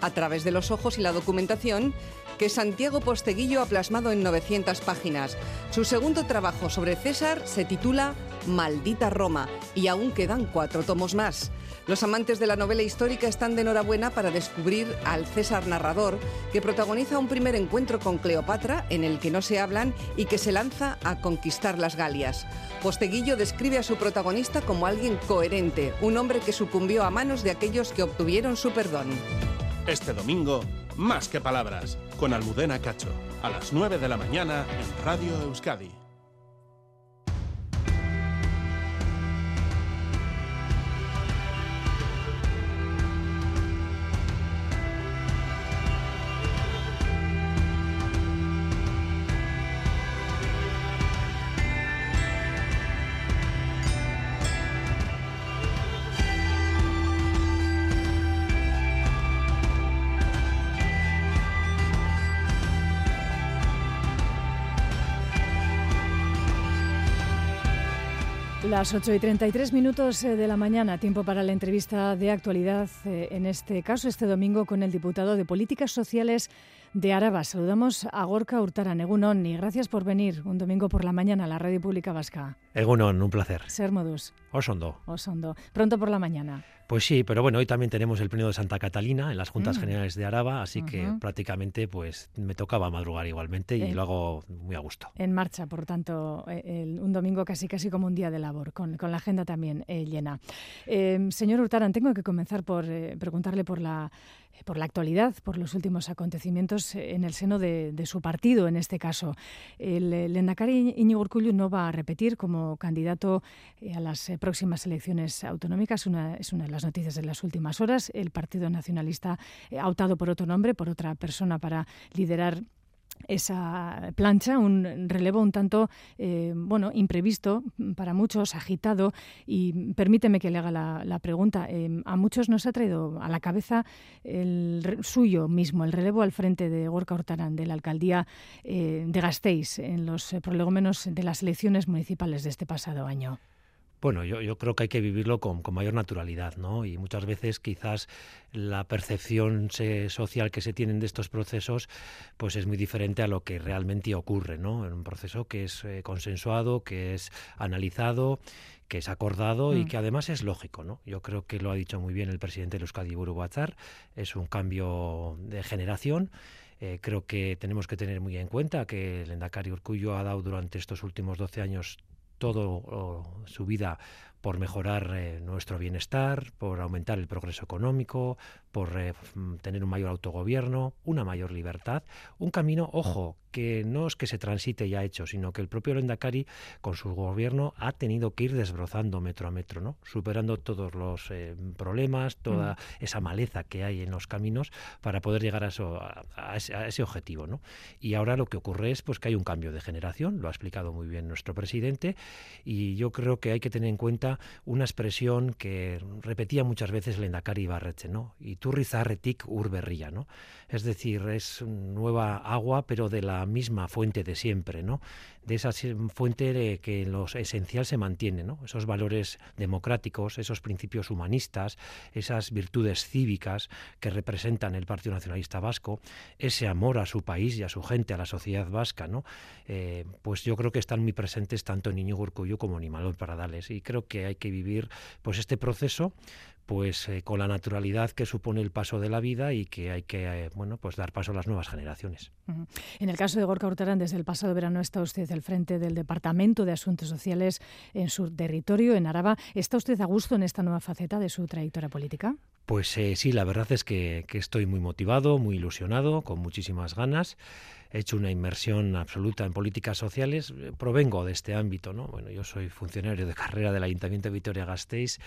A través de los ojos y la documentación que Santiago Posteguillo ha plasmado en 900 páginas. Su segundo trabajo sobre César se titula Maldita Roma y aún quedan cuatro tomos más. Los amantes de la novela histórica están de enhorabuena para descubrir al César narrador, que protagoniza un primer encuentro con Cleopatra en el que no se hablan y que se lanza a conquistar las Galias. Posteguillo describe a su protagonista como alguien coherente, un hombre que sucumbió a manos de aquellos que obtuvieron su perdón. Este domingo, más que palabras, con Almudena Cacho, a las 9 de la mañana en Radio Euskadi. Las 8 y 33 minutos eh, de la mañana, tiempo para la entrevista de actualidad, eh, en este caso este domingo con el diputado de Políticas Sociales de Araba. Saludamos a Gorka Hurtaran, Egunon, y gracias por venir un domingo por la mañana a la Radio Pública Vasca. Egunon, un placer. Ser modus. Osondo. Osondo. Pronto por la mañana. Pues sí, pero bueno, hoy también tenemos el pleno de Santa Catalina en las Juntas mm. Generales de Araba, así que prácticamente pues me tocaba madrugar igualmente y lo hago muy a gusto. En marcha, por tanto, eh, un domingo casi casi como un día de labor, con, la agenda también eh, llena. Eh, señor Hurtaran, tengo que comenzar por preguntarle por la por la actualidad, por los últimos acontecimientos en el seno de, su partido, en este caso. El, el Endacari Iñigo Urcullu no va a repetir como candidato a las próximas elecciones autonómicas. Una, es una de las noticias de las últimas horas. El Partido Nacionalista ha optado por otro nombre, por otra persona para liderar esa plancha, un relevo un tanto, eh, bueno, imprevisto para muchos, agitado. Y permíteme que le haga la, pregunta. Eh, a muchos nos ha traído a la cabeza el suyo mismo, el relevo al frente de Gorka Hortarán, de la alcaldía eh, de Gasteiz, en los prolegómenos de las elecciones municipales de este pasado año. Bueno, yo, yo, creo que hay que vivirlo con, mayor naturalidad, ¿no? Y muchas veces quizás la percepción social que se tienen de estos procesos pues es muy diferente a lo que realmente ocurre, ¿no? En un proceso que es eh, consensuado, que es analizado, que es acordado y mm. que además es lógico, ¿no? Yo creo que lo ha dicho muy bien el presidente de Euskadi Buru es un cambio de generación. Eh, creo que tenemos que tener muy en cuenta que el Endacari Urcullo ha dado durante estos últimos 12 años todo su vida por mejorar eh, nuestro bienestar, por aumentar el progreso económico, por eh, tener un mayor autogobierno, una mayor libertad, un camino, ojo, que no es que se transite ya hecho, sino que el propio Lendakari con su gobierno ha tenido que ir desbrozando metro a metro, ¿no? superando todos los eh, problemas, toda mm. esa maleza que hay en los caminos para poder llegar a, eso, a, ese, objetivo. ¿no? Y ahora lo que ocurre es pues, que hay un cambio de generación, lo ha explicado muy bien nuestro presidente, y yo creo que hay que tener en cuenta una expresión que repetía muchas veces Lendakari Barreche, ¿no? y ¿no? es decir, es nueva agua, pero de la misma fuente de siempre, ¿no? de esa fuente de que lo esencial se mantiene, ¿no? esos valores democráticos, esos principios humanistas, esas virtudes cívicas que representan el Partido Nacionalista Vasco, ese amor a su país y a su gente, a la sociedad vasca, ¿no? Eh, pues yo creo que están muy presentes tanto en Niño Urcuyo como en Imalol Paradales y creo que hay que vivir pues este proceso pues eh, con la naturalidad que supone el paso de la vida y que hay que eh, bueno pues dar paso a las nuevas generaciones. En el caso de Gorka Hurtarán, desde el pasado verano está usted al frente del Departamento de Asuntos Sociales en su territorio, en Araba. ¿Está usted a gusto en esta nueva faceta de su trayectoria política? Pues eh, sí, la verdad es que, que estoy muy motivado, muy ilusionado, con muchísimas ganas he hecho una inmersión absoluta en políticas sociales, eh, provengo de este ámbito, ¿no? Bueno, yo soy funcionario de carrera del Ayuntamiento de Vitoria-Gasteiz,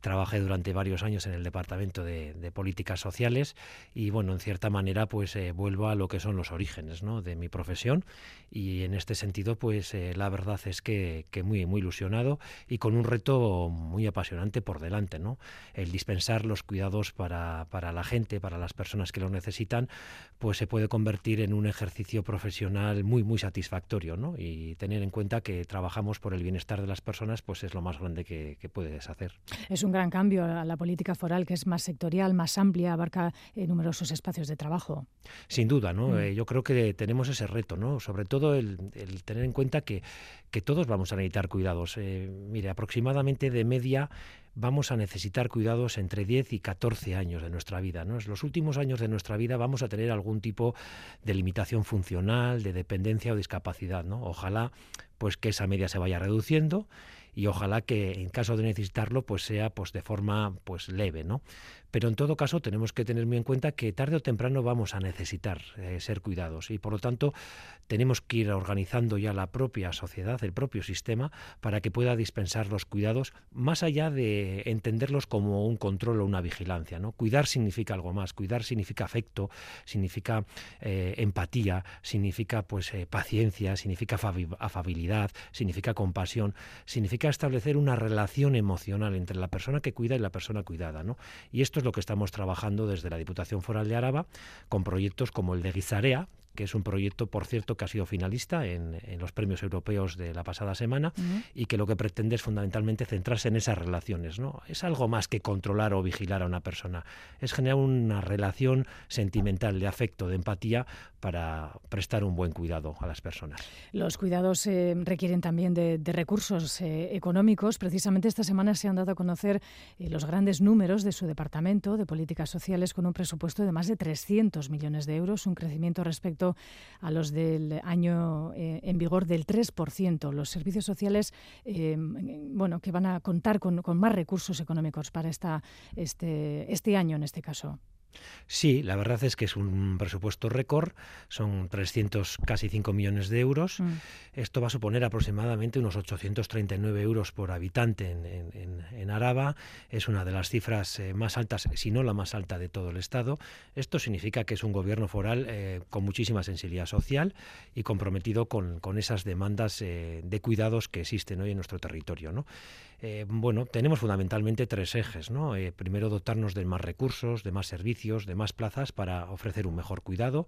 trabajé durante varios años en el Departamento de, Políticas Sociales y, bueno, en cierta manera, pues eh, vuelvo a lo que son los orígenes, ¿no? De mi profesión y en este sentido, pues eh, la verdad es que, que, muy, muy ilusionado y con un reto muy apasionante por delante, ¿no? El dispensar los cuidados para, para la gente, para las personas que lo necesitan, pues se puede convertir en un ejercicio profesional muy, muy satisfactorio, ¿no? Y tener en cuenta que trabajamos por el bienestar de las personas, pues es lo más grande que, puedes hacer. Es un gran cambio a la política foral, que es más sectorial, más amplia, abarca eh, numerosos espacios de trabajo. Sin duda, ¿no? Mm. Eh, yo creo que tenemos ese reto, ¿no? Sobre todo el, tener en cuenta que, que, todos vamos a necesitar cuidados. Eh, mire, aproximadamente de media vamos a necesitar cuidados entre 10 y 14 años de nuestra vida. En los últimos años de nuestra vida vamos a tener algún tipo de limitación funcional, de dependencia o discapacidad. Ojalá pues que esa media se vaya reduciendo y ojalá que en caso de necesitarlo pues sea pues de forma pues leve, ¿no? Pero en todo caso tenemos que tener muy en cuenta que tarde o temprano vamos a necesitar eh, ser cuidados y por lo tanto tenemos que ir organizando ya la propia sociedad, el propio sistema, para que pueda dispensar los cuidados más allá de entenderlos como un control o una vigilancia. ¿no? Cuidar significa algo más, cuidar significa afecto, significa eh, empatía, significa pues eh, paciencia, significa afabilidad, significa compasión, significa establecer una relación emocional entre la persona que cuida y la persona cuidada. ¿no? Y esto lo que estamos trabajando desde la Diputación Foral de Araba con proyectos como el de Guizarea, que es un proyecto, por cierto, que ha sido finalista en, los premios europeos de la pasada semana y que lo que pretende es fundamentalmente centrarse en esas relaciones. ¿no? Es algo más que controlar o vigilar a una persona, es generar una relación sentimental, de afecto, de empatía para prestar un buen cuidado a las personas. Los cuidados eh, requieren también de, recursos eh, económicos. Precisamente esta semana se han dado a conocer eh, los grandes números de su departamento de políticas sociales con un presupuesto de más de 300 millones de euros, un crecimiento respecto a los del año eh, en vigor del 3%. Los servicios sociales, eh, bueno, que van a contar con, más recursos económicos para esta, este, este año en este caso. Sí, la verdad es que es un presupuesto récord, son 300, casi 5 millones de euros. Mm. Esto va a suponer aproximadamente unos 839 euros por habitante en, Araba. Es una de las cifras eh, más altas, si no la más alta de todo el Estado. Esto significa que es un gobierno foral eh, con muchísima sensibilidad social y comprometido con, esas demandas eh, de cuidados que existen hoy en nuestro territorio. ¿no? Eh, bueno, tenemos fundamentalmente tres ejes. ¿no? Eh, primero, dotarnos de más recursos, de más servicios, de más plazas para ofrecer un mejor cuidado.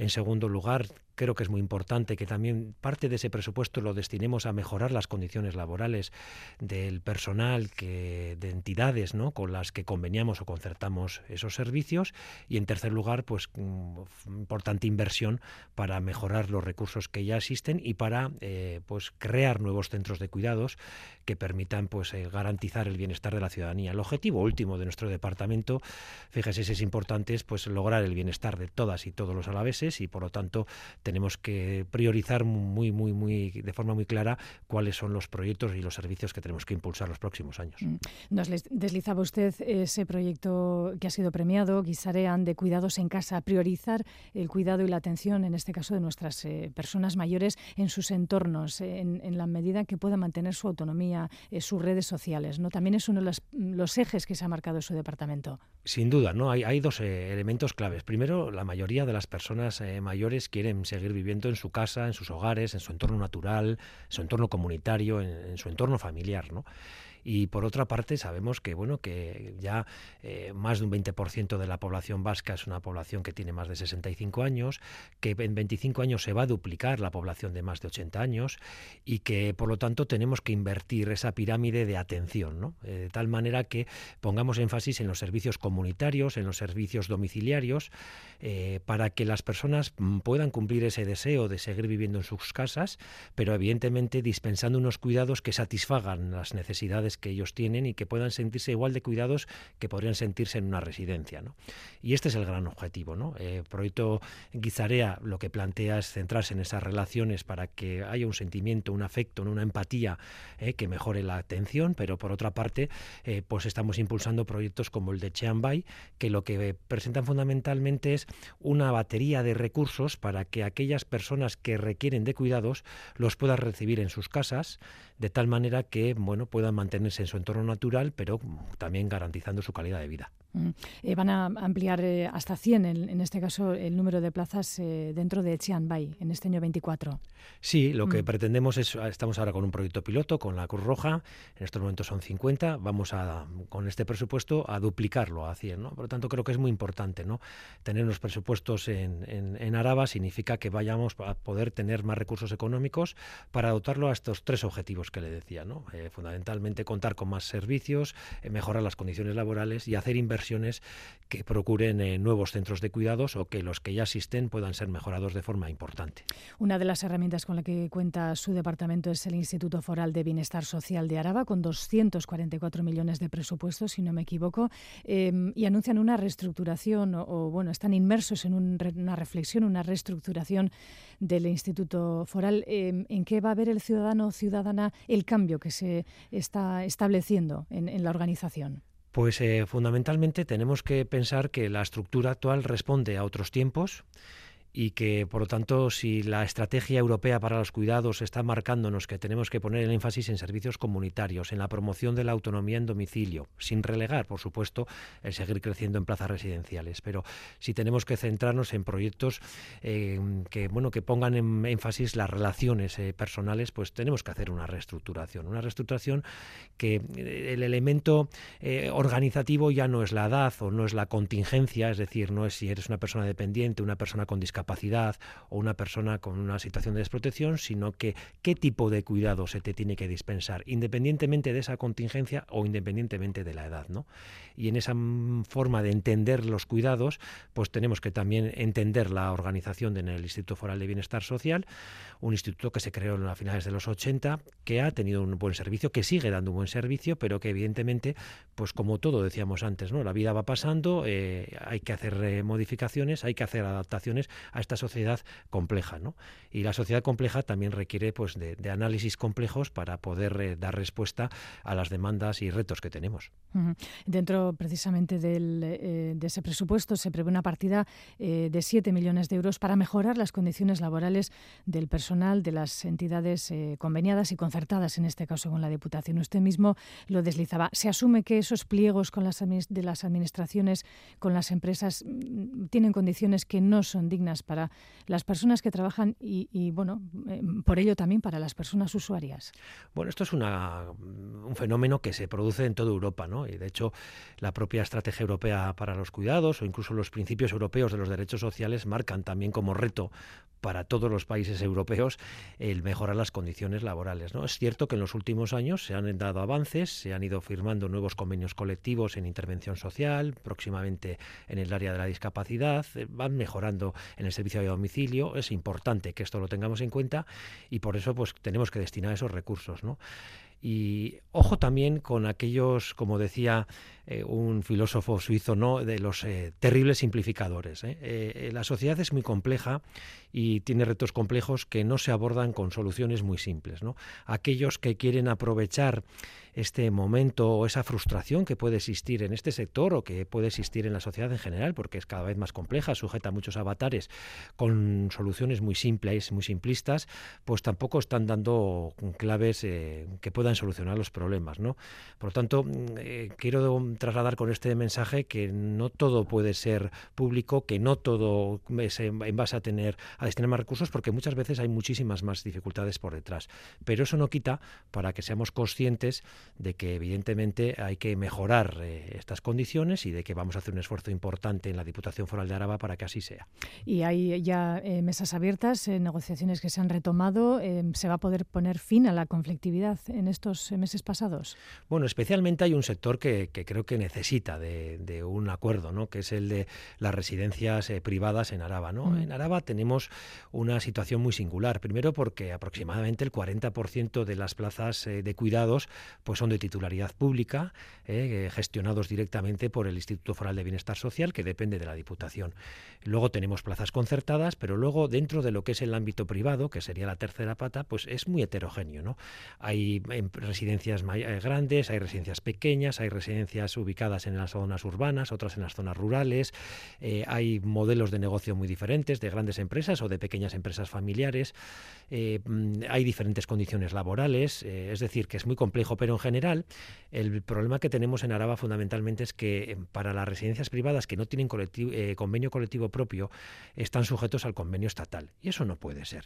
En segundo lugar, creo que es muy importante que también parte de ese presupuesto lo destinemos a mejorar las condiciones laborales del personal que, de entidades ¿no? con las que conveniamos o concertamos esos servicios. Y en tercer lugar, pues mm, importante inversión para mejorar los recursos que ya existen y para eh, pues crear nuevos centros de cuidados que permitan pues eh, garantizar el bienestar de la ciudadanía. El objetivo último de nuestro departamento, fíjese si es importante, es pues lograr el bienestar de todas y todos los alaveses y por lo tanto tenemos que priorizar muy muy muy de forma muy clara cuáles son los proyectos y los servicios que tenemos que impulsar los próximos años. Mm. Nos deslizaba usted ese proyecto que ha sido premiado, Guisarean, de cuidados en casa, priorizar el cuidado y la atención, en este caso de nuestras eh, personas mayores, en sus entornos, en, en la medida que puedan mantener su autonomía, eh, sus redes sociales. ¿no? También es uno de los, ejes que se ha marcado su departamento. Sin duda, ¿no? hay, hay dos eh, elementos claves. Primero, la mayoría de las personas eh, mayores quieren seguir viviendo en su casa, en sus hogares, en su entorno natural, en su entorno comunitario, en, en su entorno familiar. ¿no? Y por otra parte sabemos que bueno que ya eh, más de un 20% de la población vasca es una población que tiene más de 65 años, que en 25 años se va a duplicar la población de más de 80 años y que por lo tanto tenemos que invertir esa pirámide de atención, ¿no? Eh, de tal manera que pongamos énfasis en los servicios comunitarios, en los servicios domiciliarios, eh, para que las personas mm, puedan cumplir ese deseo de seguir viviendo en sus casas, pero evidentemente dispensando unos cuidados que satisfagan las necesidades que ellos tienen y que puedan sentirse igual de cuidados que podrían sentirse en una residencia. ¿no? Y este es el gran objetivo. ¿no? Eh, proyecto Guizarea lo que plantea es centrarse en esas relaciones para que haya un sentimiento, un afecto, una empatía eh, que mejore la atención, pero por otra parte, eh, pues estamos impulsando proyectos como el de Cheambay, que lo que presentan fundamentalmente es una batería de recursos para que aquellas personas que requieren de cuidados los puedan recibir en sus casas, de tal manera que bueno, puedan en su entorno natural, pero también garantizando su calidad de vida. Mm. Eh, van a ampliar eh, hasta 100, en, este caso, el número de plazas eh, dentro de Chianbai en este año 24. Sí, lo que mm. pretendemos es, estamos ahora con un proyecto piloto con la Cruz Roja, en estos momentos son 50, vamos a, con este presupuesto, a duplicarlo a 100. ¿no? Por lo tanto, creo que es muy importante ¿no? tener unos presupuestos en, en, Araba, significa que vayamos a poder tener más recursos económicos para dotarlo a estos tres objetivos que le decía. ¿no? fundamentalmente, contar con más servicios, mejorar las condiciones laborales y hacer inversiones que procuren eh, nuevos centros de cuidados o que los que ya existen puedan ser mejorados de forma importante. Una de las herramientas con la que cuenta su departamento es el Instituto Foral de Bienestar Social de Araba, con 244 millones de presupuesto, si no me equivoco, em, y anuncian una reestructuración o, bueno, están inmersos en una reflexión, una reestructuración del Instituto Foral. Em, ¿En qué va a ver el ciudadano o ciudadana el cambio que se está estableciendo en la organización? Pues eh, fundamentalmente tenemos que pensar que la estructura actual responde a otros tiempos y que, por lo tanto, si la estrategia europea para los cuidados está marcándonos que tenemos que poner el énfasis en servicios comunitarios, en la promoción de la autonomía en domicilio, sin relegar, por supuesto, el seguir creciendo en plazas residenciales, pero si tenemos que centrarnos en proyectos eh, que, bueno, que pongan en énfasis las relaciones eh, personales, pues tenemos que hacer una reestructuración, una reestructuración que eh, el elemento organizativo ya no es la edad o no es la contingencia, es decir, no es si eres una persona dependiente, una persona con discapacidad, capacidad o una persona con una situación de desprotección, sino que qué tipo de cuidado se te tiene que dispensar, independientemente de esa contingencia o independientemente de la edad. ¿no? Y en esa forma de entender los cuidados, pues tenemos que también entender la organización en el Instituto Foral de Bienestar Social, un instituto que se creó a finales de los 80, que ha tenido un buen servicio, que sigue dando un buen servicio, pero que evidentemente, pues como todo decíamos antes, ¿no? la vida va pasando, eh, hay que hacer eh, modificaciones, hay que hacer adaptaciones a esta sociedad compleja, ¿no? Y la sociedad compleja también requiere pues de, análisis complejos para poder eh, dar respuesta a las demandas y retos que tenemos. Dentro precisamente de ese presupuesto se prevé una partida de 7 millones de euros para mejorar las condiciones laborales del personal de las entidades conveniadas y concertadas, en este caso con la Diputación. Usted mismo lo deslizaba. Se asume que esos pliegos con las de las administraciones, con las empresas, mm, tienen condiciones que no son dignas para las personas que trabajan y, bueno, eh, por ello también para las personas usuarias. Bueno, esto es un fenómeno que se produce en toda Europa, ¿no? Y de hecho, la propia estrategia europea para los cuidados o incluso los principios europeos de los derechos sociales marcan también como reto para todos los países europeos el mejorar las condiciones laborales. ¿no? Es cierto que en los últimos años se han dado avances, se han ido firmando nuevos convenios colectivos en intervención social, próximamente en el área de la discapacidad, eh, van mejorando en el servicio de domicilio. Es importante que esto lo tengamos en cuenta y por eso pues tenemos que destinar esos recursos. ¿no? Y ojo también con aquellos, como decía eh, un filósofo suizo, ¿no? de los eh, terribles simplificadores. ¿eh? la sociedad es muy compleja y tiene retos complejos que no se abordan con soluciones muy simples. Aquellos que quieren aprovechar este momento o esa frustración que puede existir en este sector o que puede existir en la sociedad en general, porque es cada vez más compleja, sujeta a muchos avatares, con soluciones muy simples, muy simplistas, pues tampoco están dando claves que puedan solucionar los problemas. Por lo tanto, mm, quiero trasladar con este mensaje que no todo puede ser público, que no todo es en base a tener a destinar más recursos, porque muchas veces hay muchísimas más dificultades por detrás. Pero eso no quita para que seamos conscientes de que evidentemente hay que mejorar eh, estas condiciones y de que vamos a hacer un esfuerzo importante en la Diputación Foral de Araba para que así sea. Y hay ya eh, mesas abiertas, eh, negociaciones que se han retomado. ¿Se va a poder poner fin a la conflictividad en estos meses pasados? Bueno, especialmente hay un sector que, creo que necesita de, un acuerdo, ¿no? que es el de las residencias privadas en Araba. ¿no? En Araba tenemos una situación muy singular. Primero porque aproximadamente el 40% de las plazas de cuidados pues son de titularidad pública, eh, gestionados directamente por el Instituto Foral de Bienestar Social, que depende de la Diputación. Luego tenemos plazas concertadas, pero luego dentro de lo que es el ámbito privado, que sería la tercera pata, pues es muy heterogéneo. ¿no? Hay em, residencias eh, grandes, hay residencias pequeñas, hay residencias ubicadas en las zonas urbanas, otras en las zonas rurales, eh, hay modelos de negocio muy diferentes, de grandes empresas o de pequeñas empresas familiares, mm, hay diferentes condiciones laborales, es decir, que es muy complejo, pero general, el problema que tenemos en Araba fundamentalmente es que eh, para las residencias privadas que no tienen eh, convenio colectivo propio están sujetos al convenio estatal. Y eso no puede ser,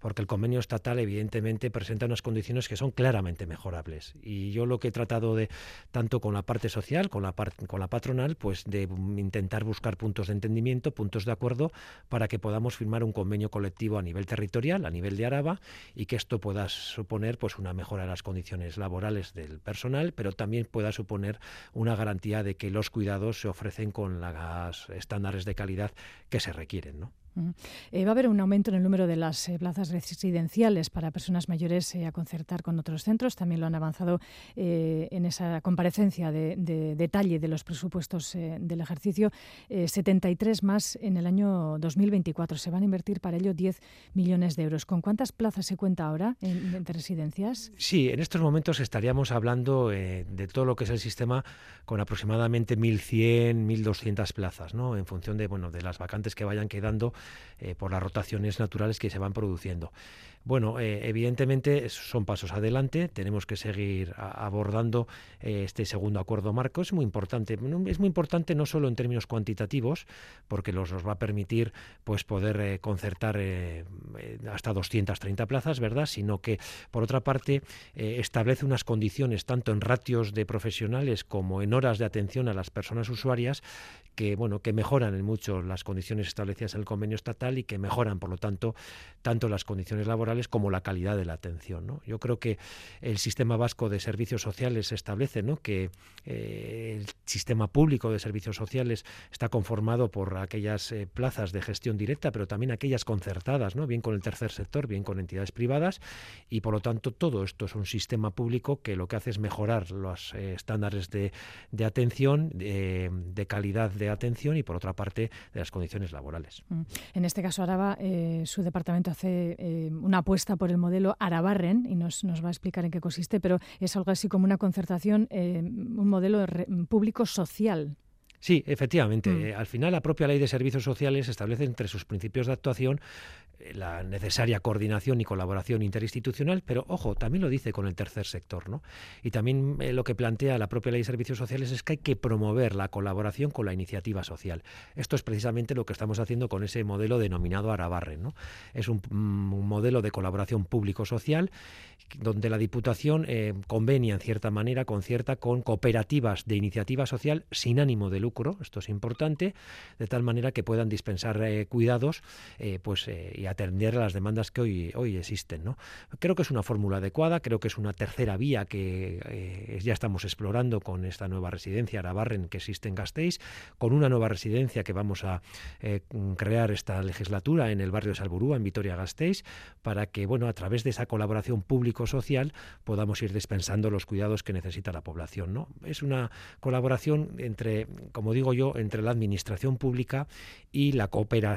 porque el convenio estatal evidentemente presenta unas condiciones que son claramente mejorables. Y yo lo que he tratado de, tanto con la parte social, con la, con la patronal, pues de intentar buscar puntos de entendimiento, puntos de acuerdo, para que podamos firmar un convenio colectivo a nivel territorial, a nivel de Araba, y que esto pueda suponer pues una mejora de las condiciones laborales del personal, pero también pueda suponer una garantía de que los cuidados se ofrecen con los estándares de calidad que se requieren. ¿no? Eh, va a haber un aumento en el número de las eh, plazas residenciales para personas mayores eh, a concertar con otros centros. También lo han avanzado en esa comparecencia de, detalle de los presupuestos del ejercicio. 73 más en el año 2024. Se van a invertir para ello 10 millones de euros. ¿Con cuántas plazas se cuenta ahora en, de residencias? Sí, en estos momentos estaríamos hablando de todo lo que es el sistema con aproximadamente 1.100, 1.200 plazas, ¿no? en función de, bueno, de las vacantes que vayan quedando eh, por las rotaciones naturales que se van produciendo. Bueno, eh, evidentemente son pasos adelante, tenemos que seguir abordando eh, este segundo acuerdo marco. Es muy importante, es muy importante no solo en términos cuantitativos, porque los, nos va a permitir pues poder concertar hasta 230 plazas, ¿verdad? Sino que, por otra parte, establece unas condiciones tanto en ratios de profesionales como en horas de atención a las personas usuarias que bueno que mejoran en mucho las condiciones establecidas en el convenio estatal y que mejoran por lo tanto tanto las condiciones laborales como la calidad de la atención yo creo que el sistema vasco de servicios sociales establece que eh, el sistema público de servicios sociales está conformado por aquellas eh, plazas de gestión directa pero también aquellas concertadas bien con el tercer sector bien con entidades privadas y por lo tanto todo esto es un sistema público que lo que hace es mejorar los eh, estándares de, de atención de calidad de atención y por otra parte de las condiciones laborales. Mm. En este caso, Araba, su departamento hace una apuesta por el modelo Arabarren y nos, nos, va a explicar en qué consiste, pero es algo así como una concertación, un modelo público social. Sí, efectivamente. Mm. Al final, la propia ley de servicios sociales establece entre sus principios de actuación eh, la necesaria coordinación y colaboración interinstitucional, pero ojo, también lo dice con el tercer sector, ¿no? Y también eh, lo que plantea la propia Ley de Servicios Sociales es que hay que promover la colaboración con la iniciativa social. Esto es precisamente lo que estamos haciendo con ese modelo denominado Arabarren, ¿no? Es un, mm, modelo de colaboración público-social donde la Diputación eh, convenia en cierta manera, concierta con cooperativas de iniciativa social sin ánimo de lucro, esto es importante, de tal manera que puedan dispensar cuidados pues, y atender a las demandas que hoy, hoy existen. ¿no? Creo que es una fórmula adecuada, creo que es una tercera vía que eh, ya estamos explorando con esta nueva residencia Arabarren que existe en Gasteiz, con una nueva residencia que vamos a eh, crear esta legislatura en el barrio de Salburúa, en Vitoria-Gasteiz, para que, bueno, a través de esa colaboración público-social podamos ir dispensando los cuidados que necesita la población. ¿no? Es una colaboración entre, como digo yo, entre la administración pública y la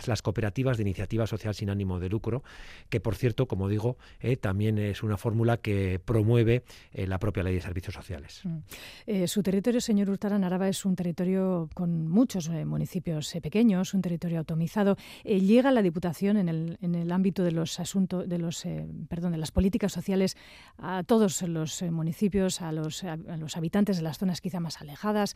las cooperativas de iniciativa social sin ánimo de lucro, que por cierto, como digo, eh, también es una fórmula que promueve eh, la propia ley de servicios sociales. Mm. Eh, su territorio, señor Hurtara, Araba, es un territorio con muchos municipios pequeños, un territorio atomizado. llega la Diputación en el, en el ámbito de los asuntos, de los, perdón, de las políticas sociales a todos los municipios, a los, a los habitantes de las zonas quizá más alejadas.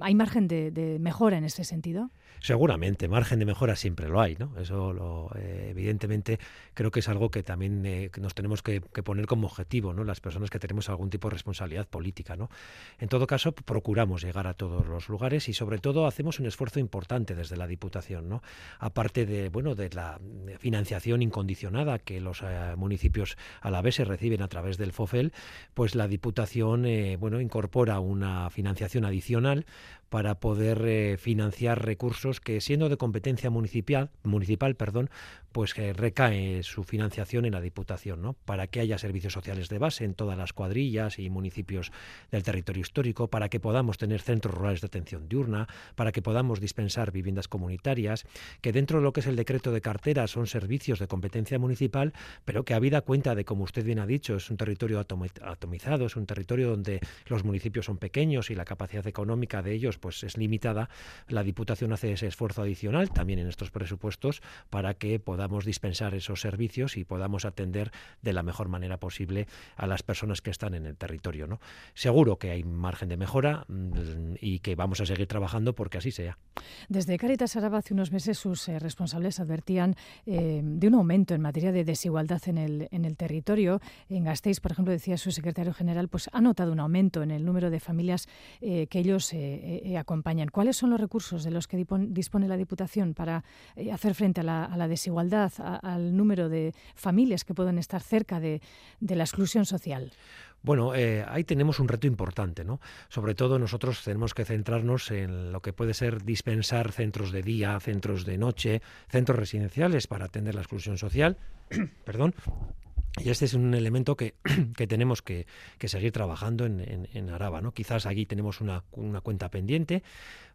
¿Hay margen de, de, mejora en este sentido? Seguramente, margen de mejora siempre lo hay, ¿no? Eso lo, evidentemente creo que es algo que también eh, nos tenemos que, poner como objetivo, ¿no? Las personas que tenemos algún tipo de responsabilidad política, ¿no? En todo caso, procuramos llegar a todos los lugares y sobre todo hacemos un esfuerzo importante desde la Diputación, ¿no? Aparte de, bueno, de la financiación incondicionada que los eh, municipios a la vez se reciben a través del FOFEL, pues la Diputación, eh, bueno, incorpora una financiación adicional para poder financiar recursos que siendo de competencia municipal, municipal perdón, pues que recae su financiación en la Diputación, ¿no? Para que haya servicios sociales de base en todas las cuadrillas y municipios del territorio histórico, para que podamos tener centros rurales de atención diurna, para que podamos dispensar viviendas comunitarias, que dentro de lo que es el decreto de cartera son servicios de competencia municipal, pero que habida cuenta de, como usted bien ha dicho, es un territorio atomizado, es un territorio donde los municipios son pequeños y la capacidad económica de ellos pues es limitada, la Diputación hace ese esfuerzo adicional también en estos presupuestos para que podamos dispensar esos servicios y podamos atender de la mejor manera posible a las personas que están en el territorio. ¿no? Seguro que hay margen de mejora mm, y que vamos a seguir trabajando porque así sea. Desde Caritas Araba hace unos meses sus eh, responsables advertían eh, de un aumento en materia de desigualdad en el, en el territorio. En Gasteiz, por ejemplo, decía su secretario general, pues ha notado un aumento en el número de familias eh, que ellos acompañan. ¿Cuáles son los recursos de los que dispone la Diputación para hacer frente a la, a la desigualdad? al número de familias que pueden estar cerca de, la exclusión social? Bueno, eh, ahí tenemos un reto importante, ¿no? Sobre todo nosotros tenemos que centrarnos en lo que puede ser dispensar centros de día, centros de noche, centros residenciales para atender la exclusión social, perdón, y este es un elemento que, tenemos que, seguir trabajando en, en, Araba. ¿no? Quizás aquí tenemos una, una cuenta pendiente,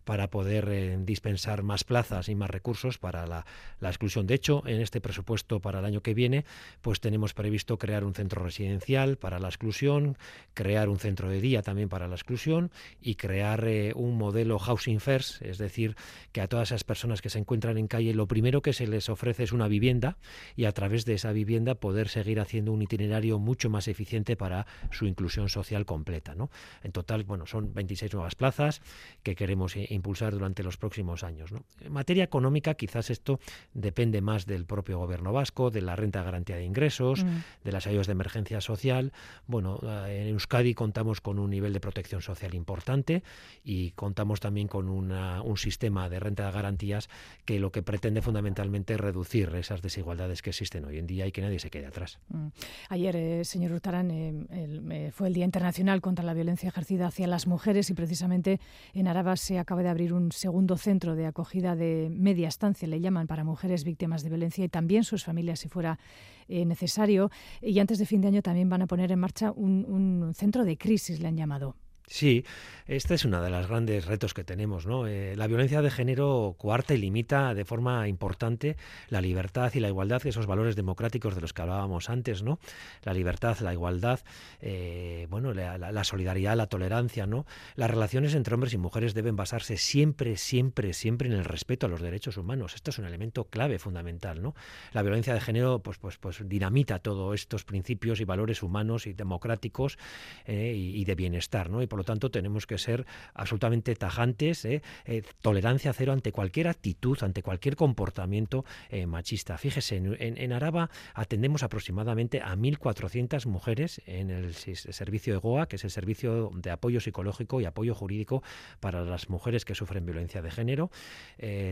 para poder eh, dispensar más plazas y más recursos para la, exclusión. De hecho, en este presupuesto para el año que viene, pues tenemos previsto crear un centro residencial para la exclusión, crear un centro de día también para la exclusión y crear eh, un modelo housing first, es decir, que a todas esas personas que se encuentran en calle lo primero que se les ofrece es una vivienda y a través de esa vivienda poder seguir haciendo un itinerario mucho más eficiente para su inclusión social completa. ¿no? En total, bueno, son 26 nuevas plazas que queremos impulsar durante los próximos años. En materia económica, quizás esto depende más del propio gobierno vasco, de la renta de garantía de ingresos, mm. de las ayudas de emergencia social. Bueno, eh, en Euskadi contamos con un nivel de protección social importante y contamos también con un sistema de renta de garantías que lo que pretende fundamentalmente es reducir esas desigualdades que existen hoy en día y que nadie se quede atrás. Mm. Ayer, eh, señor Urtarán, eh, fue el Día Internacional contra la Violencia Ejercida hacia las Mujeres y precisamente en Araba se acaba de abrir un segundo centro de acogida de media estancia, le llaman, para mujeres víctimas de violencia y también sus familias si fuera eh, necesario. Y antes de fin de año también van a poner en marcha un, un centro de crisis, le han llamado. Sí, este es uno de los grandes retos que tenemos. ¿no? Eh, la violencia de género coarta y limita de forma importante la libertad y la igualdad, esos valores democráticos de los que hablábamos antes. ¿no? La libertad, la igualdad, eh, bueno, la, solidaridad, la tolerancia. ¿no? Las relaciones entre hombres y mujeres deben basarse siempre, siempre, siempre en el respeto a los derechos humanos. Esto es un elemento clave, fundamental. ¿no? La violencia de género pues, pues, pues dinamita todos estos principios y valores humanos y democráticos eh, y, de bienestar. ¿no? Lo tanto tenemos que ser absolutamente tajantes, ¿eh? Eh, tolerancia cero ante cualquier actitud, ante cualquier comportamiento eh, machista. Fíjese, en, Araba atendemos aproximadamente a 1.400 mujeres en el servicio EGOA, que es el servicio de apoyo psicológico y apoyo jurídico para las mujeres que sufren violencia de género.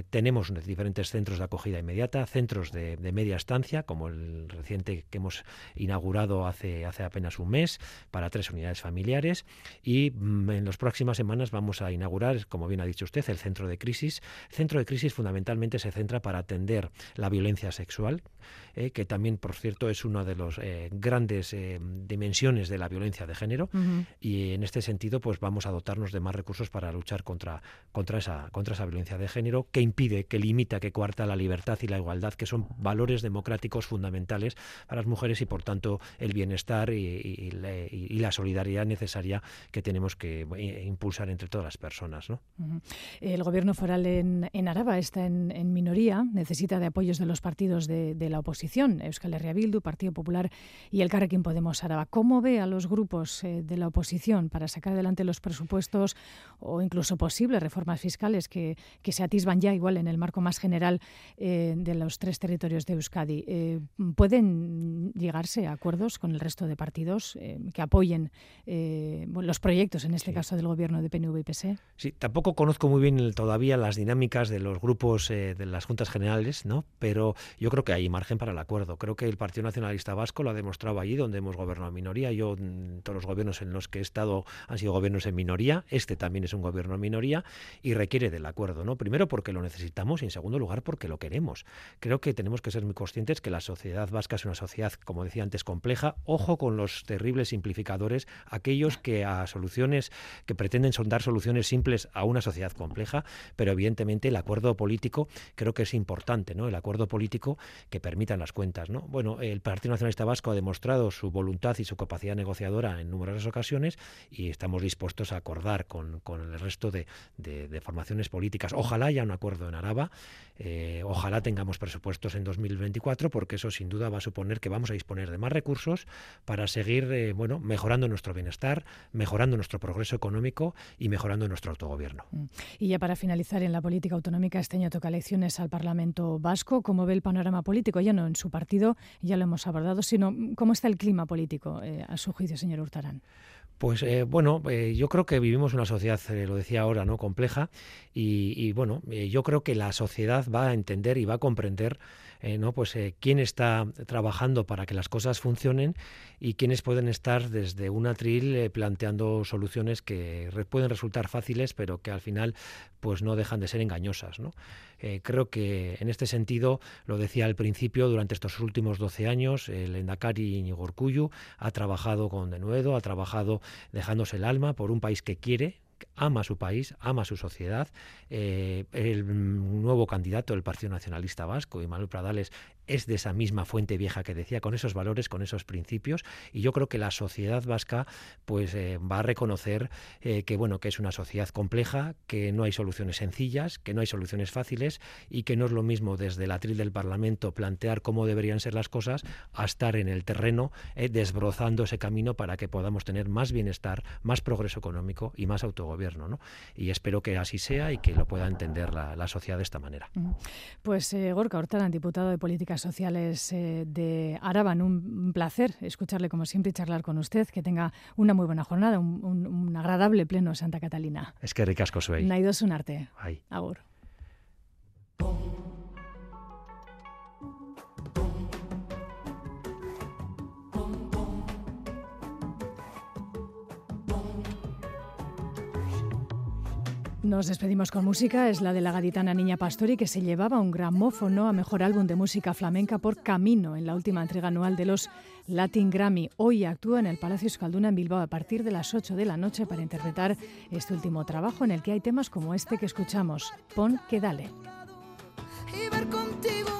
tenemos diferentes centros de acogida inmediata, centros de, media estancia, como el reciente que hemos inaugurado hace, hace apenas un mes, para tres unidades familiares, y en las próximas semanas vamos a inaugurar, como bien ha dicho usted, el centro de crisis. El centro de crisis fundamentalmente se centra para atender la violencia sexual, eh, que también, por cierto, es una de las eh, grandes eh, dimensiones de la violencia de género. Y en este sentido, pues vamos a dotarnos de más recursos para luchar contra, contra, esa, contra esa violencia de género que impide, que limita, que coarta la libertad y la igualdad, que son valores democráticos fundamentales para las mujeres y, por tanto, el bienestar y, la solidaridad necesaria que tenemos que impulsar entre todas las personas. El gobierno foral en, en Araba está en, minoría, necesita de apoyos de los partidos de, la oposición Euskal Herria Bildu, Partido Popular y el Carrequín Podemos Araba. ¿Cómo ve a los grupos eh, de la oposición para sacar adelante los presupuestos o incluso posibles reformas fiscales que, se atisban ya igual en el marco más general eh, de los tres territorios de Euskadi? Eh, ¿Pueden llegarse a acuerdos con el resto de partidos que apoyen los proyectos, en este caso del gobierno de PNV y PSE? Sí, tampoco conozco muy bien todavía las dinámicas de los grupos de las juntas generales, ¿no? pero yo creo que hay margen para acuerdo. Creo que el Partido Nacionalista Vasco lo ha demostrado allí donde hemos gobernado en minoría. Yo, mm, todos los gobiernos en los que he estado han sido gobiernos en minoría. Este también es un gobierno en minoría y requiere del acuerdo. ¿no? Primero porque lo necesitamos y en segundo lugar porque lo queremos. Creo que tenemos que ser muy conscientes que la sociedad vasca es una sociedad, como decía antes, compleja. Ojo con los terribles simplificadores, aquellos que a que pretenden dar soluciones simples a una sociedad compleja, pero evidentemente el acuerdo político creo que es importante, ¿no? El acuerdo político que permita las cuentas. ¿no? Bueno, el Partido Nacionalista Vasco ha demostrado su voluntad y su capacidad negociadora en numerosas ocasiones y estamos dispuestos a acordar con, el resto de, formaciones políticas. Ojalá haya un acuerdo en Araba, eh, ojalá tengamos presupuestos en 2024 porque eso sin duda va a suponer que vamos a disponer de más recursos para seguir eh, bueno, mejorando nuestro bienestar, mejorando nuestro progreso económico y mejorando nuestro autogobierno. Mm. Y ya para finalizar en la política autonómica, este año toca elecciones al Parlamento Vasco. ¿Cómo ve el panorama político? Ya no en su partido, ya lo hemos abordado, sino cómo está el clima político eh, a su juicio, señor Hurtarán. Pues eh, bueno, eh, yo creo que vivimos una sociedad, lo decía ahora, no compleja, y, bueno, yo creo que la sociedad va a entender y va a comprender ¿no? pues, quién está trabajando para que las cosas funcionen y quiénes pueden estar desde un atril planteando soluciones que pueden resultar fáciles, pero que al final pues no dejan de ser engañosas. ¿no? Eh, creo que en este sentido, lo decía al principio, durante estos últimos 12 años, el Endacari Urcuyu ha trabajado con Denuedo, ha trabajado dejándose el alma por un país que quiere, ama su país, ama su sociedad. Eh, el nuevo candidato del Partido Nacionalista Vasco, Manuel Pradales, es de esa misma fuente vieja que decía, con esos valores, con esos principios, y yo creo que la sociedad vasca pues eh, va a reconocer eh, que bueno, que es una sociedad compleja, que no hay soluciones sencillas, que no hay soluciones fáciles y que no es lo mismo desde el atril del Parlamento plantear cómo deberían ser las cosas a estar en el terreno desbrozando ese camino para que podamos tener más bienestar, más progreso económico y más autogobierno, ¿no? Y espero que así sea y que lo pueda entender la, sociedad de esta manera. Pues Gorka Hortaran, diputado de Política Sociales eh, de Araban. Un placer escucharle como siempre y charlar con usted. Que tenga una muy buena jornada, un, agradable pleno Santa Catalina. Es que ricasco soy. Naidos un arte. Agur. Nos despedimos con música, es la de la gaditana Niña Pastori que se llevaba un gramófono a mejor álbum de música flamenca por Camino en la última entrega anual de los Latin Grammy. Hoy actúa en el Palacio Escalduna en Bilbao a partir de las 8 de la noche para interpretar este último trabajo en el que hay temas como este que escuchamos, Pon que dale. hablando